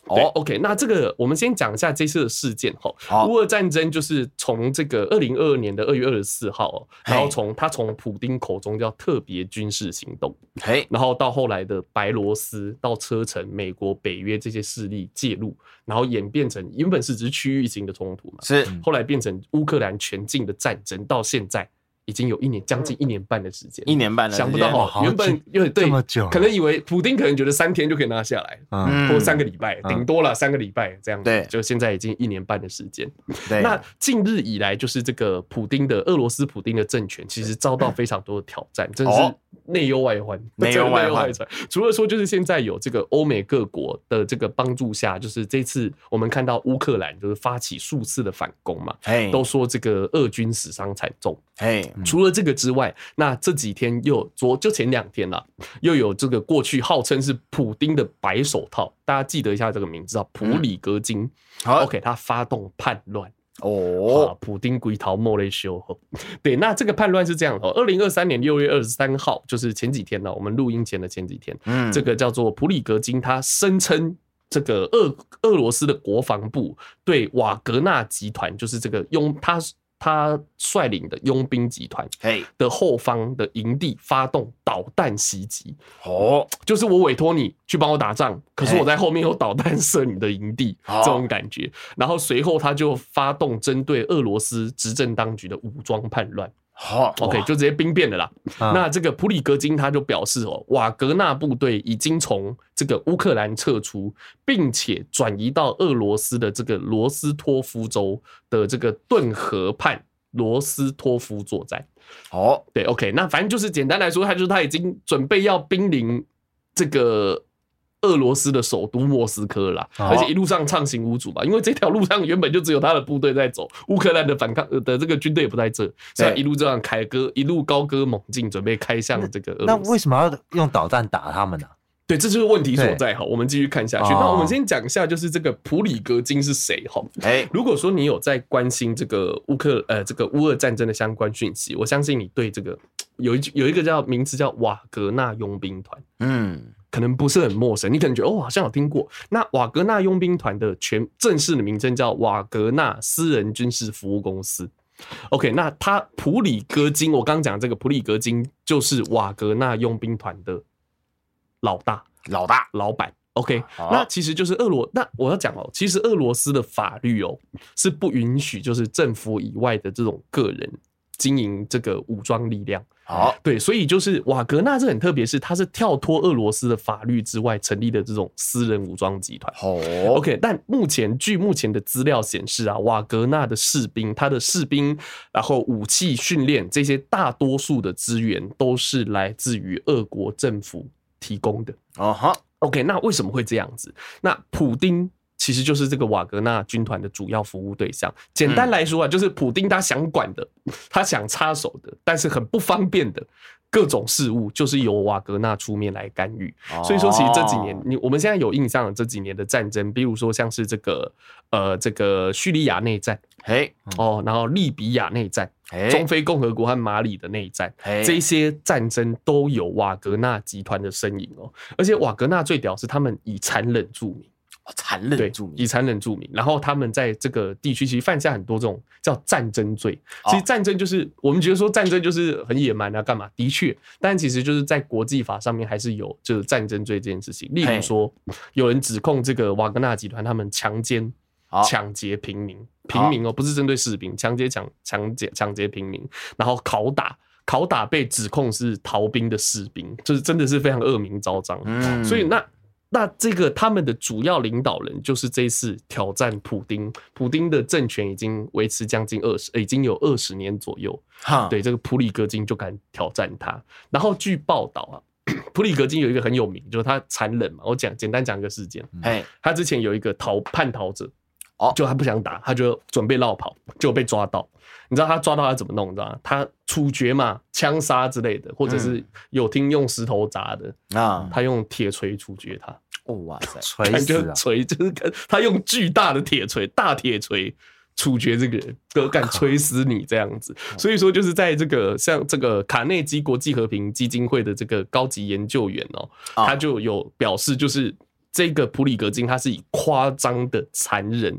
Speaker 1: 哦，OK，那这个我们先讲一下这次的事件哈。乌俄战争就是从这个二零二二年的二月二十四号，然后从他从普丁口中叫特别军事行动，然后到后来的白罗斯到车臣、美国、北约这些势力介入，然后演变成原本是只是区域性的冲突嘛，
Speaker 2: 是
Speaker 1: 后来变成乌克兰全境的战争，到现在。已经有一年将近一年半的时间，
Speaker 2: 一年半了，
Speaker 1: 想不到哈，原本因为对，可能以为普丁可能觉得三天就可以拿下来，嗯，或三个礼拜，顶多了三个礼拜这样子，对，就现在已经一年半的时间。对，那近日以来，就是这个普丁的俄罗斯普丁的政权，其实遭到非常多的挑战，真的是内忧外患，
Speaker 2: 内忧外患。
Speaker 1: 除了说，就是现在有这个欧美各国的这个帮助下，就是这次我们看到乌克兰就是发起数次的反攻嘛，都说这个俄军死伤惨重，哎。除了这个之外，那这几天又昨就前两天了，又有这个过去号称是普丁的白手套，大家记得一下这个名字啊，普里格金。好，OK，他发动叛乱哦，普丁归逃莫雷修。对，那这个叛乱是这样的，二零二三年六月二十三号，就是前几天呢，我们录音前的前几天，嗯，这个叫做普里格金，他声称这个俄俄罗斯的国防部对瓦格纳集团，就是这个拥他。他率领的佣兵集团的后方的营地发动导弹袭击，哦，就是我委托你去帮我打仗，可是我在后面有导弹射你的营地，这种感觉。然后随后他就发动针对俄罗斯执政当局的武装叛乱。好，OK，就直接兵变的啦。那这个普里格金他就表示哦，瓦格纳部队已经从这个乌克兰撤出，并且转移到俄罗斯的这个罗斯托夫州的这个顿河畔罗斯托夫作战。哦，对，OK，那反正就是简单来说，他就是他已经准备要兵临这个。俄罗斯的首都莫斯科啦，而且一路上畅行无阻吧，因为这条路上原本就只有他的部队在走，乌克兰的反抗的这个军队也不在这，所以一路这样凯歌，一路高歌猛进，准备开向这个俄罗斯。
Speaker 3: 那为什么要用导弹打他们呢？
Speaker 1: 对，这就是问题所在。哈，我们继续看下去。那我们先讲一下，就是这个普里格金是谁？哈，哎，如果说你有在关心这个乌克呃这个乌俄战争的相关讯息，我相信你对这个有一有一个叫名字叫瓦格纳佣兵团，嗯。可能不是很陌生，你可能觉得哦，好像有听过。那瓦格纳佣兵团的全正式的名称叫瓦格纳私人军事服务公司。OK，那他普里戈金，我刚刚讲这个普里戈金就是瓦格纳佣兵团的老大、
Speaker 2: 老大、
Speaker 1: 老板。OK，那其实就是俄罗。那我要讲哦，其实俄罗斯的法律哦是不允许就是政府以外的这种个人经营这个武装力量。好，对，所以就是瓦格纳这很特别，是它是跳脱俄罗斯的法律之外成立的这种私人武装集团。哦，OK，但目前据目前的资料显示啊，瓦格纳的士兵，他的士兵，然后武器训练这些大多数的资源都是来自于俄国政府提供的。哦哈，OK，那为什么会这样子？那普丁。其实就是这个瓦格纳军团的主要服务对象。简单来说啊，就是普丁他想管的，他想插手的，但是很不方便的各种事务，就是由瓦格纳出面来干预。所以说，其实这几年你我们现在有印象的这几年的战争，比如说像是这个呃这个叙利亚内战，嘿哦，然后利比亚内战，中非共和国和马里的内战，这些战争都有瓦格纳集团的身影哦。而且瓦格纳最屌是他们以残忍著名。
Speaker 2: 残忍著名，
Speaker 1: 以残忍著名。然后他们在这个地区其实犯下很多这种叫战争罪。其实战争就是我们觉得说战争就是很野蛮啊，干嘛？的确，但其实就是在国际法上面还是有就是战争罪这件事情。例如说，有人指控这个瓦格纳集团他们强奸、抢劫平民，平民哦，不是针对士兵，强奸、抢、抢劫、抢劫平民，然后拷打、拷打被指控是逃兵的士兵，就是真的是非常恶名昭彰。嗯，所以那。那这个他们的主要领导人就是这一次挑战普丁，普丁的政权已经维持将近二十，已经有二十年左右。哈，对，这个普里格金就敢挑战他。然后据报道啊，[CLEARS THROAT] 普里格金有一个很有名，就是他残忍嘛。我讲简单讲一个事件，哎，他之前有一个逃叛逃者，哦，就他不想打，他就准备落跑，就被抓到。你知道他抓到他怎么弄？你知道吗？他处决嘛，枪杀之类的，或者是有听用石头砸的啊，他用铁锤处决他。
Speaker 2: 哦哇塞，
Speaker 1: 锤死啊！锤就是跟他用巨大的铁锤，大铁锤处决这个人，都敢锤死你这样子。所以说，就是在这个像这个卡内基国际和平基金会的这个高级研究员哦，他就有表示，就是这个普里格金他是以夸张的残忍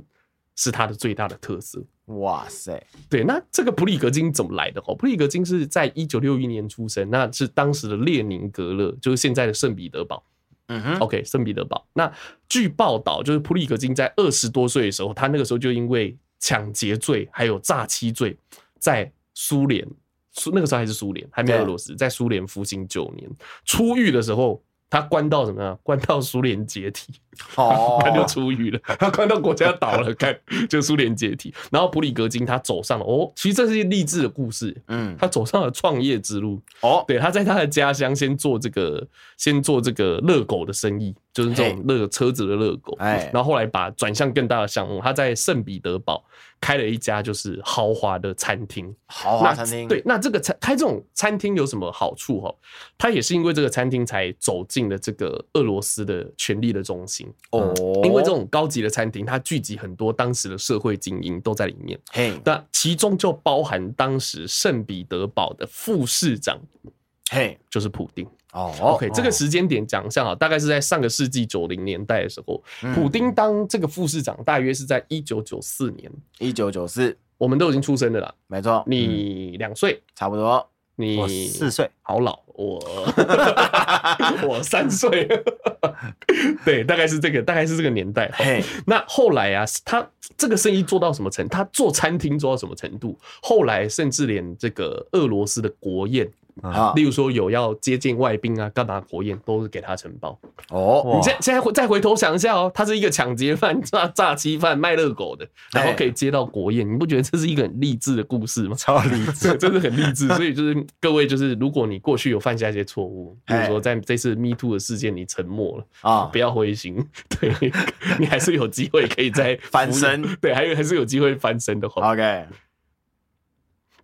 Speaker 1: 是他的最大的特色。
Speaker 2: 哇塞，
Speaker 1: 对，那这个普里格金怎么来的？哦，普里格金是在一九六一年出生，那是当时的列宁格勒，就是现在的圣彼得堡。嗯哼，OK，圣彼得堡。那据报道，就是普里格金在二十多岁的时候，他那个时候就因为抢劫罪还有诈欺罪，在苏联，苏那个时候还是苏联，还没有俄罗斯，在苏联服刑九年，出狱的时候。他关到什么呀？关到苏联解体，哦，[LAUGHS] 他就出狱了。他关到国家倒了，看就苏联解体。然后普里格金他走上了哦，其实这是一个励志的故事。嗯，他走上了创业之路。哦，对，他在他的家乡先做这个，先做这个热狗的生意，就是这种热车子的热狗。哎，然后后来把转向更大的项目，他在圣彼得堡。开了一家就是豪华的餐厅，
Speaker 2: 豪华餐厅。
Speaker 1: 对，那这个餐开这种餐厅有什么好处哈？他也是因为这个餐厅才走进了这个俄罗斯的权力的中心哦。因为这种高级的餐厅，它聚集很多当时的社会精英都在里面。嘿，那其中就包含当时圣彼得堡的副市长，嘿，就是普丁。哦，OK，这个时间点讲一下哈，大概是在上个世纪九零年代的时候，普丁当这个副市长，大约是在一九九四年。
Speaker 2: 一九九四，
Speaker 1: 我们都已经出生了啦，
Speaker 2: 没错。
Speaker 1: 你两岁，
Speaker 2: 差不多。
Speaker 1: 你
Speaker 3: 四岁，
Speaker 1: 好老。我 [LAUGHS] 我三岁，[LAUGHS] 对，大概是这个，大概是这个年代。嘿，那后来啊，他这个生意做到什么程度？他做餐厅做到什么程度？后来甚至连这个俄罗斯的国宴。啊，例如说有要接见外宾啊，干嘛国宴都是给他承包。哦，你现现在再回头想一下哦，他是一个抢劫犯、诈诈欺犯、卖热狗的，然后可以接到国宴，你不觉得这是一个很励志的故事吗？
Speaker 2: 超励志，[LAUGHS]
Speaker 1: 真的很励志。所以就是各位，就是如果你过去有犯下一些错误，比如说在这次 Me Too 的事件你沉默了啊，不要灰心，[LAUGHS] 对，[LAUGHS] 你还是有机会可以再
Speaker 2: 翻身，
Speaker 1: 对，还有还是有机会翻身的话。
Speaker 2: OK。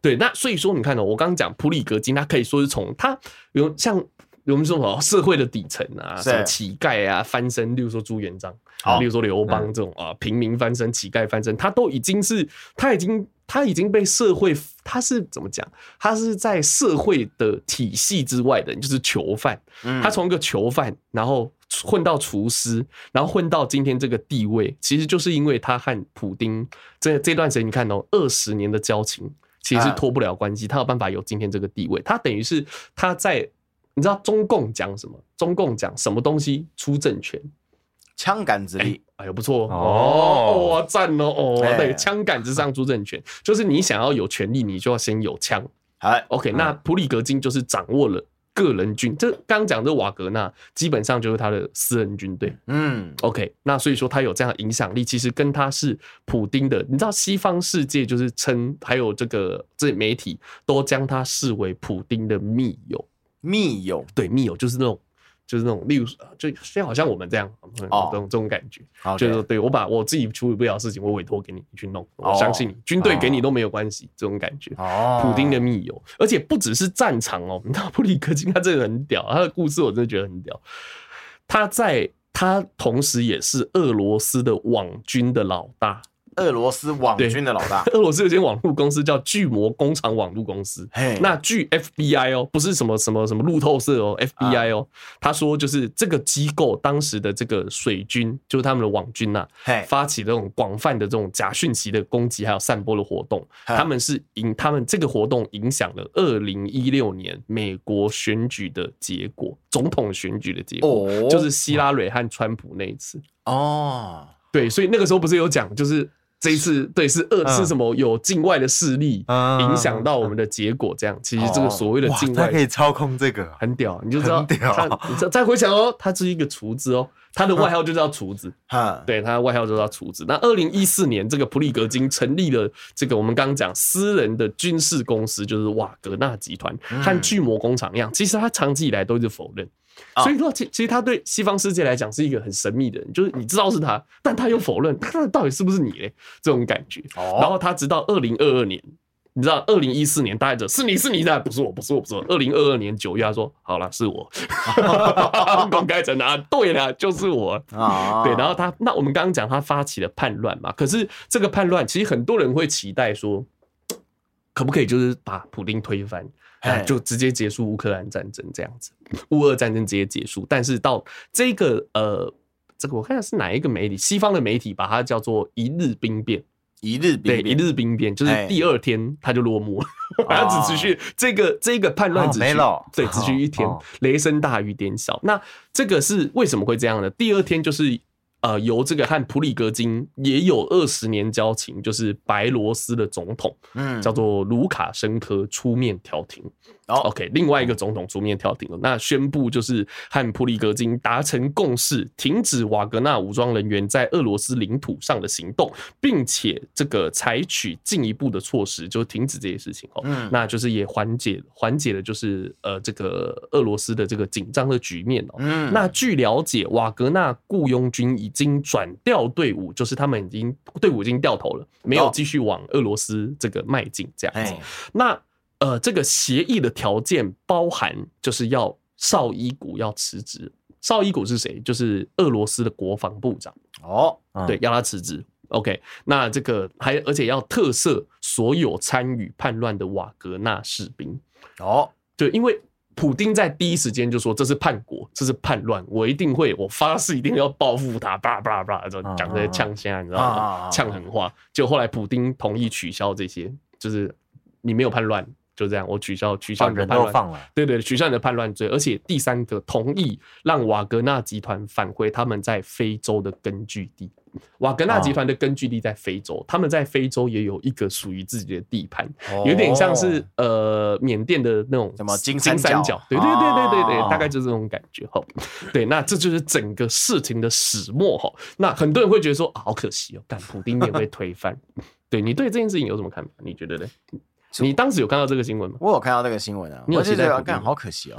Speaker 1: 对，那所以说你看哦，我刚刚讲普里格金，他可以说是从他有像我们说什么社会的底层啊，什么乞丐啊翻身，例如说朱元璋，例如说刘邦这种啊平民翻身、乞丐翻身，他都已经是他已经他已经被社会他是怎么讲？他是在社会的体系之外的，就是囚犯。他从一个囚犯，然后混到厨师，然后混到今天这个地位，其实就是因为他和普丁这这段时间，你看哦，二十年的交情。其实脱不了关系，他有办法有今天这个地位。他等于是他在，你知道中共讲什么？中共讲什么东西出政权？
Speaker 2: 枪杆子力。
Speaker 1: 哎呦，不错哦，哇赞哦哦，对，枪杆子上出政权，就是你想要有权利，你就要先有枪。哎，OK，那普里格金就是掌握了。个人军，这刚刚讲的瓦格纳基本上就是他的私人军队。嗯，OK，那所以说他有这样的影响力，其实跟他是普丁的，你知道西方世界就是称，还有这个这媒体都将他视为普丁的密友。
Speaker 2: 密友，
Speaker 1: 对，密友就是那种。就是那种，例如，就就好像我们这样，哦，这种这种感觉，就是对我把我自己处理不了的事情，我委托给你去弄，我相信你，军队给你都没有关系，这种感觉。哦，普丁的密友，而且不只是战场哦，你知道普里克金他这个很屌，他的故事我真的觉得很屌。他在他同时也是俄罗斯的网军的老大。
Speaker 2: 俄罗斯网军的老大，[LAUGHS]
Speaker 1: 俄罗斯有间网络公司叫巨魔工厂网络公司。那据 FBI 哦，不是什么什么什么路透社哦，FBI 哦，他说就是这个机构当时的这个水军，就是他们的网军呐，发起这种广泛的这种假讯息的攻击，还有散播的活动。他们是影，他们这个活动影响了二零一六年美国选举的结果，总统选举的结果，就是希拉蕊和川普那一次。哦，对，所以那个时候不是有讲，就是。这一次对是二是什么？有境外的势力影响到我们的结果，这样其实这个所谓的境外
Speaker 3: 他可以操控这个，
Speaker 1: 很屌，你就知道他。[LAUGHS] 你再再回想哦，他是一个厨子哦，他的外号就叫厨子。哈，对，他的外号就叫厨子。那二零一四年，这个普里格金成立了这个我们刚刚讲私人的军事公司，就是瓦格纳集团，和巨魔工厂一样。其实他长期以来都是否认。所以说，其其实他对西方世界来讲是一个很神秘的人，就是你知道是他，但他又否认，他到底是不是你嘞？这种感觉。然后他直到二零二二年，你知道，二零一四年，大概是你是你的，不是我，不是我，不是我。二零二二年九月，他说好了，是我，[LAUGHS] 公开承认，对了，就是我。对，然后他，那我们刚刚讲他发起了叛乱嘛，可是这个叛乱，其实很多人会期待说，[TSK] 可不可以就是把普丁推翻？就直接结束乌克兰战争这样子，乌俄战争直接结束。但是到这个呃这个我看下是哪一个媒体，西方的媒体把它叫做一日兵变。
Speaker 2: 一日兵变，
Speaker 1: 对，一日兵变就是第二天他就落幕了，[LAUGHS] 它只持续这个这个叛乱只持续对，只持续一天，雷声大雨点小。那这个是为什么会这样呢？第二天就是。呃，由这个和普里格金也有二十年交情，就是白罗斯的总统，嗯，叫做卢卡申科出面调停。哦，OK，另外一个总统出面调停了，那宣布就是和普里格金达成共识，停止瓦格纳武装人员在俄罗斯领土上的行动，并且这个采取进一步的措施，就停止这些事情。哦，嗯，那就是也缓解缓解了，就是呃这个俄罗斯的这个紧张的局面哦。嗯，那据了解，瓦格纳雇佣军已经转调队伍，就是他们已经队伍已经掉头了，没有继续往俄罗斯这个迈进这样子。那呃，这个协议的条件包含就是要绍伊古要辞职。绍伊古是谁？就是俄罗斯的国防部长。哦，对，要他辞职。OK，那这个还而且要特赦所有参与叛乱的瓦格纳士兵。哦，对，因为。普丁在第一时间就说，这是叛国，这是叛乱，我一定会，我发誓一定要报复他，叭叭叭，就讲这些呛声，你知道吗？呛狠话。就后来普丁同意取消这些，就是你没有叛乱，就这样，我取消取消你的叛乱，对对，取消你的叛乱罪，而且第三个同意让瓦格纳集团返回他们在非洲的根据地。瓦格纳集团的根据地在非洲，他们在非洲也有一个属于自己的地盘，有点像是呃缅甸的那种什么金三角，对对对对对对，大概就是这种感觉哈。对，那这就是整个事情的始末哈。那很多人会觉得说，好可惜哦，但普丁也被推翻。[LAUGHS] 对，你对这件事情有什么看法？你觉得呢？你当时有看到这个新闻吗？
Speaker 2: 我有看到这个新闻啊，你有觉得干好可惜哦。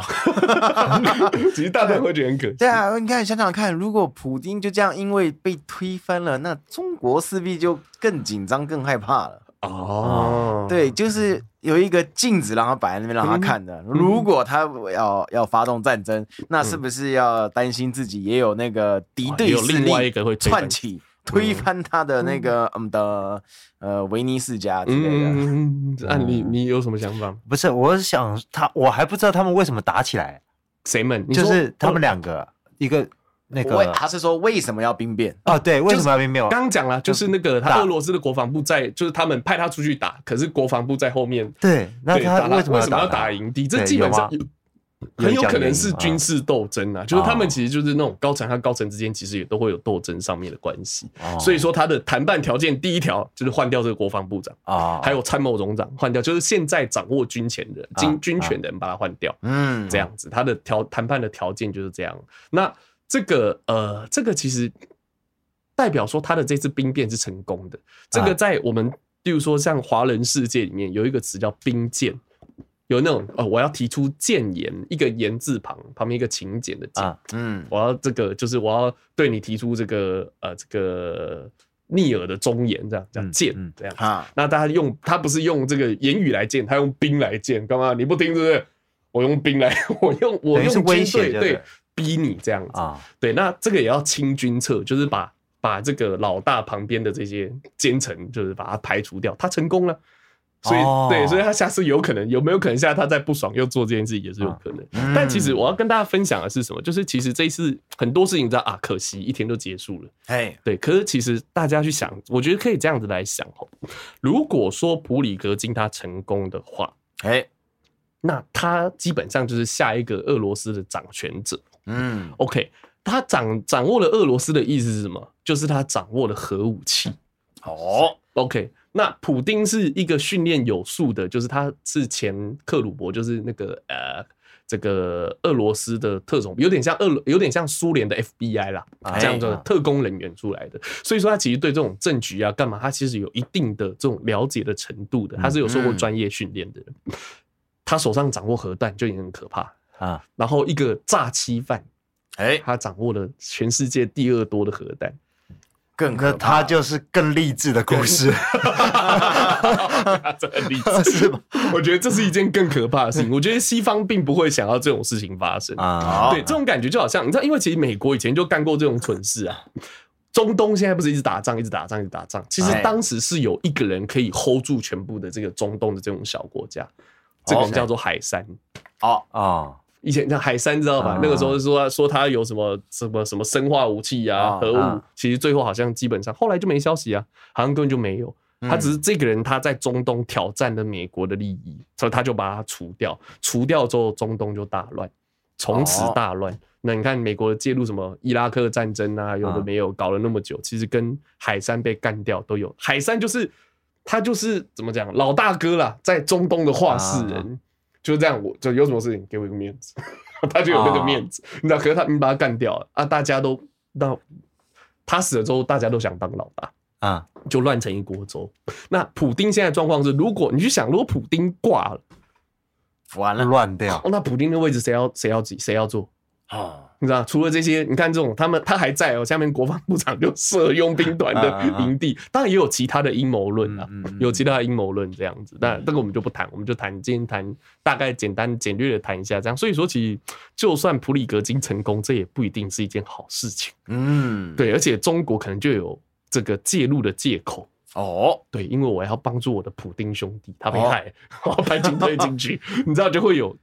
Speaker 2: [LAUGHS]
Speaker 1: 其实大家会觉得很可惜。[LAUGHS]
Speaker 2: 对啊，你看想想看，如果普京就这样因为被推翻了，那中国势必就更紧张、更害怕了。哦，对，就是有一个镜子让他摆在那边让他看的。如果他要要发动战争，那是不是要担心自己也有那个敌对势力串起？推翻他的那个嗯的呃维尼世家之类的，
Speaker 1: 那你你有什么想法？
Speaker 3: 不是，我想他，我还不知道他们为什么打起来。
Speaker 1: 谁们？
Speaker 3: 就是他们两个，一个那个，
Speaker 2: 他是说为什么要兵变？
Speaker 3: 哦，对，为什么要兵变？
Speaker 1: 刚刚讲了，就是那个他俄罗斯的国防部在，就是他们派他出去打，可是国防部在后面。
Speaker 3: 对，那他为什么
Speaker 1: 要打营地？这基本上。很有可能是军事斗争啊，就是他们其实就是那种高层和高层之间其实也都会有斗争上面的关系，所以说他的谈判条件第一条就是换掉这个国防部长啊，还有参谋总长换掉，就是现在掌握军权的军军权的人把他换掉，嗯，这样子他的条谈判的条件就是这样。那这个呃，这个其实代表说他的这次兵变是成功的。这个在我们例如说像华人世界里面有一个词叫兵谏。有那种哦，我要提出谏言，一个言字旁旁边一个请柬的俭，嗯，我要这个就是我要对你提出这个呃这个逆耳的忠言，这样这样谏这样啊。那大家用他不是用这个言语来谏，他用兵来谏，干嘛？你不听是不是？我用兵来，[LAUGHS] 我用我用军队对逼你这样子啊。对，那这个也要清君侧，就是把把这个老大旁边的这些奸臣，就是把他排除掉，他成功了。所以，对，所以他下次有可能有没有可能，下次他再不爽又做这件事也是有可能。但其实我要跟大家分享的是什么？就是其实这一次很多事情，你知道啊，可惜一天就结束了。哎，对。可是其实大家去想，我觉得可以这样子来想哦。如果说普里格金他成功的话，哎，那他基本上就是下一个俄罗斯的掌权者。嗯，OK，他掌掌握了俄罗斯的意思是什么？就是他掌握了核武器。哦，OK。那普丁是一个训练有素的，就是他是前克鲁伯，就是那个呃，这个俄罗斯的特种，有点像俄，有点像苏联的 FBI 啦，这样的特工人员出来的。所以说他其实对这种政局啊，干嘛，他其实有一定的这种了解的程度的，他是有受过专业训练的人。他手上掌握核弹就已经很可怕啊。然后一个诈欺犯，哎，他掌握了全世界第二多的核弹。
Speaker 3: 更可他就是更励志的故事，
Speaker 1: 这 [LAUGHS] 很励志是吧？我觉得这是一件更可怕的事情。我觉得西方并不会想要这种事情发生啊。对，这种感觉就好像你知道，因为其实美国以前就干过这种蠢事啊。中东现在不是一直打仗，一直打仗，一直打仗。其实当时是有一个人可以 hold 住全部的这个中东的这种小国家，这个人叫做海山。哦哦。以前像海山知道吧？那个时候说说他有什么什么什么生化武器啊、核武，其实最后好像基本上后来就没消息啊，好像根本就没有。他只是这个人他在中东挑战了美国的利益，所以他就把他除掉。除掉之后，中东就大乱，从此大乱。那你看美国介入什么伊拉克战争啊，有的没有，搞了那么久，其实跟海山被干掉都有。海山就是他就是怎么讲老大哥啦，在中东的话事人。就这样，我就有什么事情给我一个面子，[LAUGHS] 他就有那个面子。你知道，可是他你把他干掉了啊，大家都那他死了之后，大家都想当老大。啊，就乱成一锅粥。那普丁现在状况是，如果你去想，如果普丁挂了，
Speaker 2: 完了乱掉，
Speaker 1: 那普丁的位置谁要谁要挤谁要坐啊？你知道，除了这些，你看这种他们他还在哦，下面国防部长就设佣兵团的营地，当然也有其他的阴谋论啊，有其他的阴谋论这样子，但这个我们就不谈，我们就谈今天谈大概简单简略的谈一下这样。所以说，其实就算普里格金成功，这也不一定是一件好事情。嗯，对，而且中国可能就有这个介入的借口哦，对，因为我要帮助我的普丁兄弟，他被害，我要派军队进去，[LAUGHS] 你知道就会有，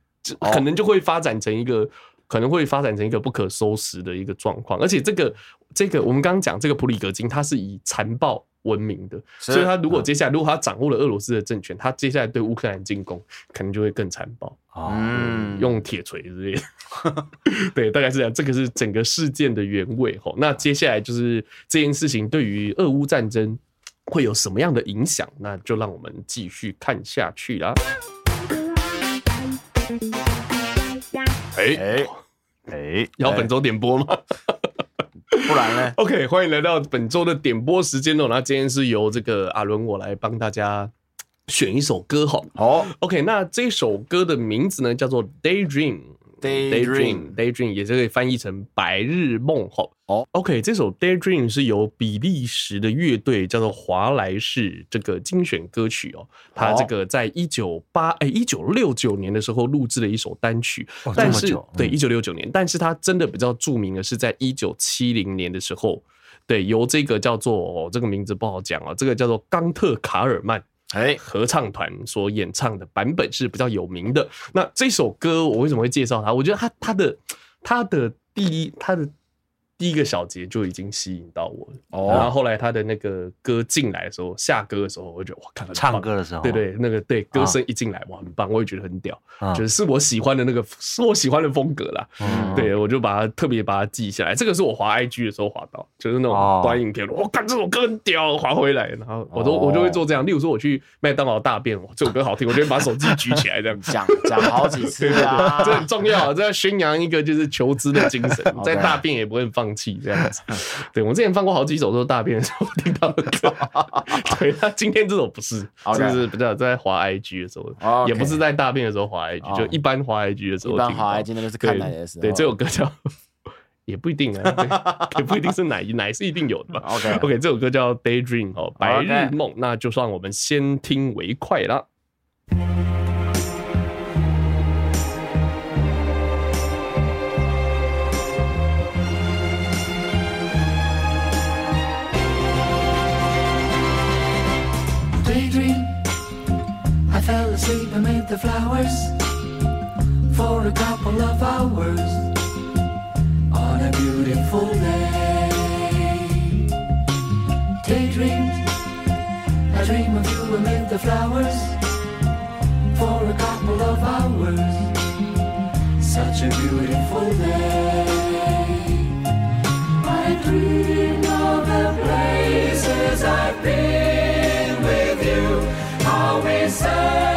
Speaker 1: 可能就会发展成一个。可能会发展成一个不可收拾的一个状况，而且这个这个我们刚刚讲这个普里格金，他是以残暴闻名的，所以他如果接下来如果他掌握了俄罗斯的政权，他接下来对乌克兰进攻可能就会更残暴，嗯，用铁锤之类的，[LAUGHS] 对，大概是这样。这个是整个事件的原委吼。那接下来就是这件事情对于俄乌战争会有什么样的影响？那就让我们继续看下去啦。哎哎哎，[LAUGHS] 要本周点播吗？
Speaker 2: 不然呢？[LAUGHS]
Speaker 1: OK，欢迎来到本周的点播时间哦。那今天是由这个阿伦我来帮大家选一首歌哈。好，OK，那这首歌的名字呢叫做《Daydream》。Daydream，Daydream Day 也是可以翻译成白日梦吼。哦，OK，这首 Daydream 是由比利时的乐队叫做华莱士这个精选歌曲哦。它这个在一九八哎一九六九年的时候录制的一首单曲，但是对一九六九年，但是它真的比较著名的是在一九七零年的时候，对，由这个叫做哦这个名字不好讲啊，这个叫做冈特卡尔曼。哎，合唱团所演唱的版本是比较有名的。那这首歌我为什么会介绍它？我觉得它它的它的第一它的。第一个小节就已经吸引到我了，哦，然后后来他的那个歌进来的时候，下歌的时候，我就觉得哇，看
Speaker 3: 唱歌的时候，
Speaker 1: 对对，那个对歌声一进来，哇，很棒，我也觉得很屌，就是是我喜欢的那个，是我喜欢的风格啦。对，我就把它特别把它记下来。这个是我滑 IG 的时候滑到，就是那种短影片，我看这首歌很屌，滑回来，然后我都我就会做这样。例如说我去麦当劳大便，哇，这首歌好听，我就会把手机举起来这样 [LAUGHS]
Speaker 2: 讲讲好几次啊，[LAUGHS]
Speaker 1: 这很重要，这要宣扬一个就是求知的精神，[LAUGHS] 在大便也不会放。气这样子，对，我之前放过好几首都是大便的时候听到的歌，[LAUGHS] 对，他今天这首不是，就是比较在滑 IG 的时候，也不是在大便的时候滑 IG，就一般滑 IG 的时候，一般
Speaker 2: 滑 IG 那个是看奶的时候，
Speaker 1: 对，这首歌叫也不一定啊，也不一定是奶，[LAUGHS] 奶是一定有的嘛。OK OK，这首歌叫 Daydream 哦，白日梦，那就算我们先听为快啦。
Speaker 4: the flowers for a couple of hours on a beautiful day. Daydreams, I
Speaker 1: dream of
Speaker 4: you amid the flowers for a couple of hours. Such a beautiful day. I dream of the places I've been with you, always. say.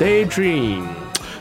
Speaker 1: Dream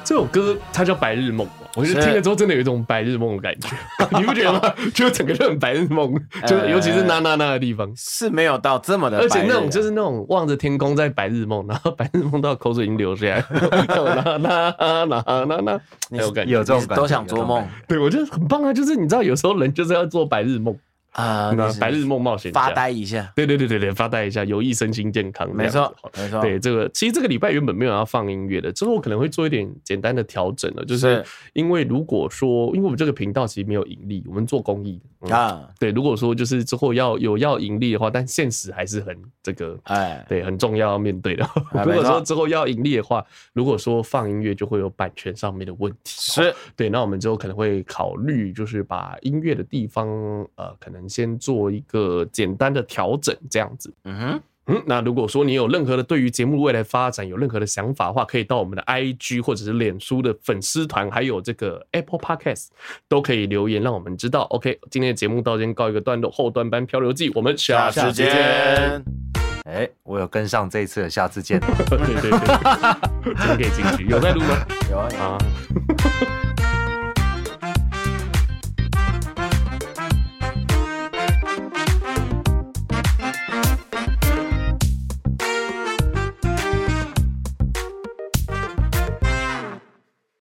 Speaker 1: 这首歌它叫《白日梦》，我觉得听了之后真的有一种白日梦的感觉，[LAUGHS] 你不觉得吗？就整个就很白日梦，就尤其是那那那的地方
Speaker 2: 是没有到这么的，
Speaker 1: 而且那种就是那种望着天空在白日梦，然后白日梦到口水已经流下来，那那那那那，有感觉，
Speaker 3: 有这种感觉，
Speaker 2: 都想做梦，
Speaker 1: 对我觉得很棒啊！就是你知道，有时候人就是要做白日梦。啊，白日梦冒险
Speaker 2: 发呆一下，
Speaker 1: 对对对对对，发呆一下，有益身心健康，
Speaker 2: 没错没错。
Speaker 1: 对这个，其实这个礼拜原本没有要放音乐的，之后可能会做一点简单的调整了，就是。因为如果说，因为我们这个频道其实没有盈利，我们做公益啊，对，如果说就是之后要有要盈利的话，但现实还是很这个，哎，对，很重要要面对的。[LAUGHS] 如果说之后要盈利的话，如果说放音乐就会有版权上面的问题，
Speaker 2: 是
Speaker 1: 对，那我们之后可能会考虑，就是把音乐的地方，呃，可能。先做一个简单的调整，这样子。嗯哼，嗯，那如果说你有任何的对于节目未来发展有任何的想法的话，可以到我们的 IG 或者是脸书的粉丝团，还有这个 Apple Podcast 都可以留言，让我们知道。OK，今天的节目到这边告一个段落，后段班漂流记，我们下次见。
Speaker 3: 哎，我有跟上这一次的，下次见。
Speaker 1: 对 [LAUGHS] 对对，真可以进去。有在录吗？
Speaker 2: 有啊。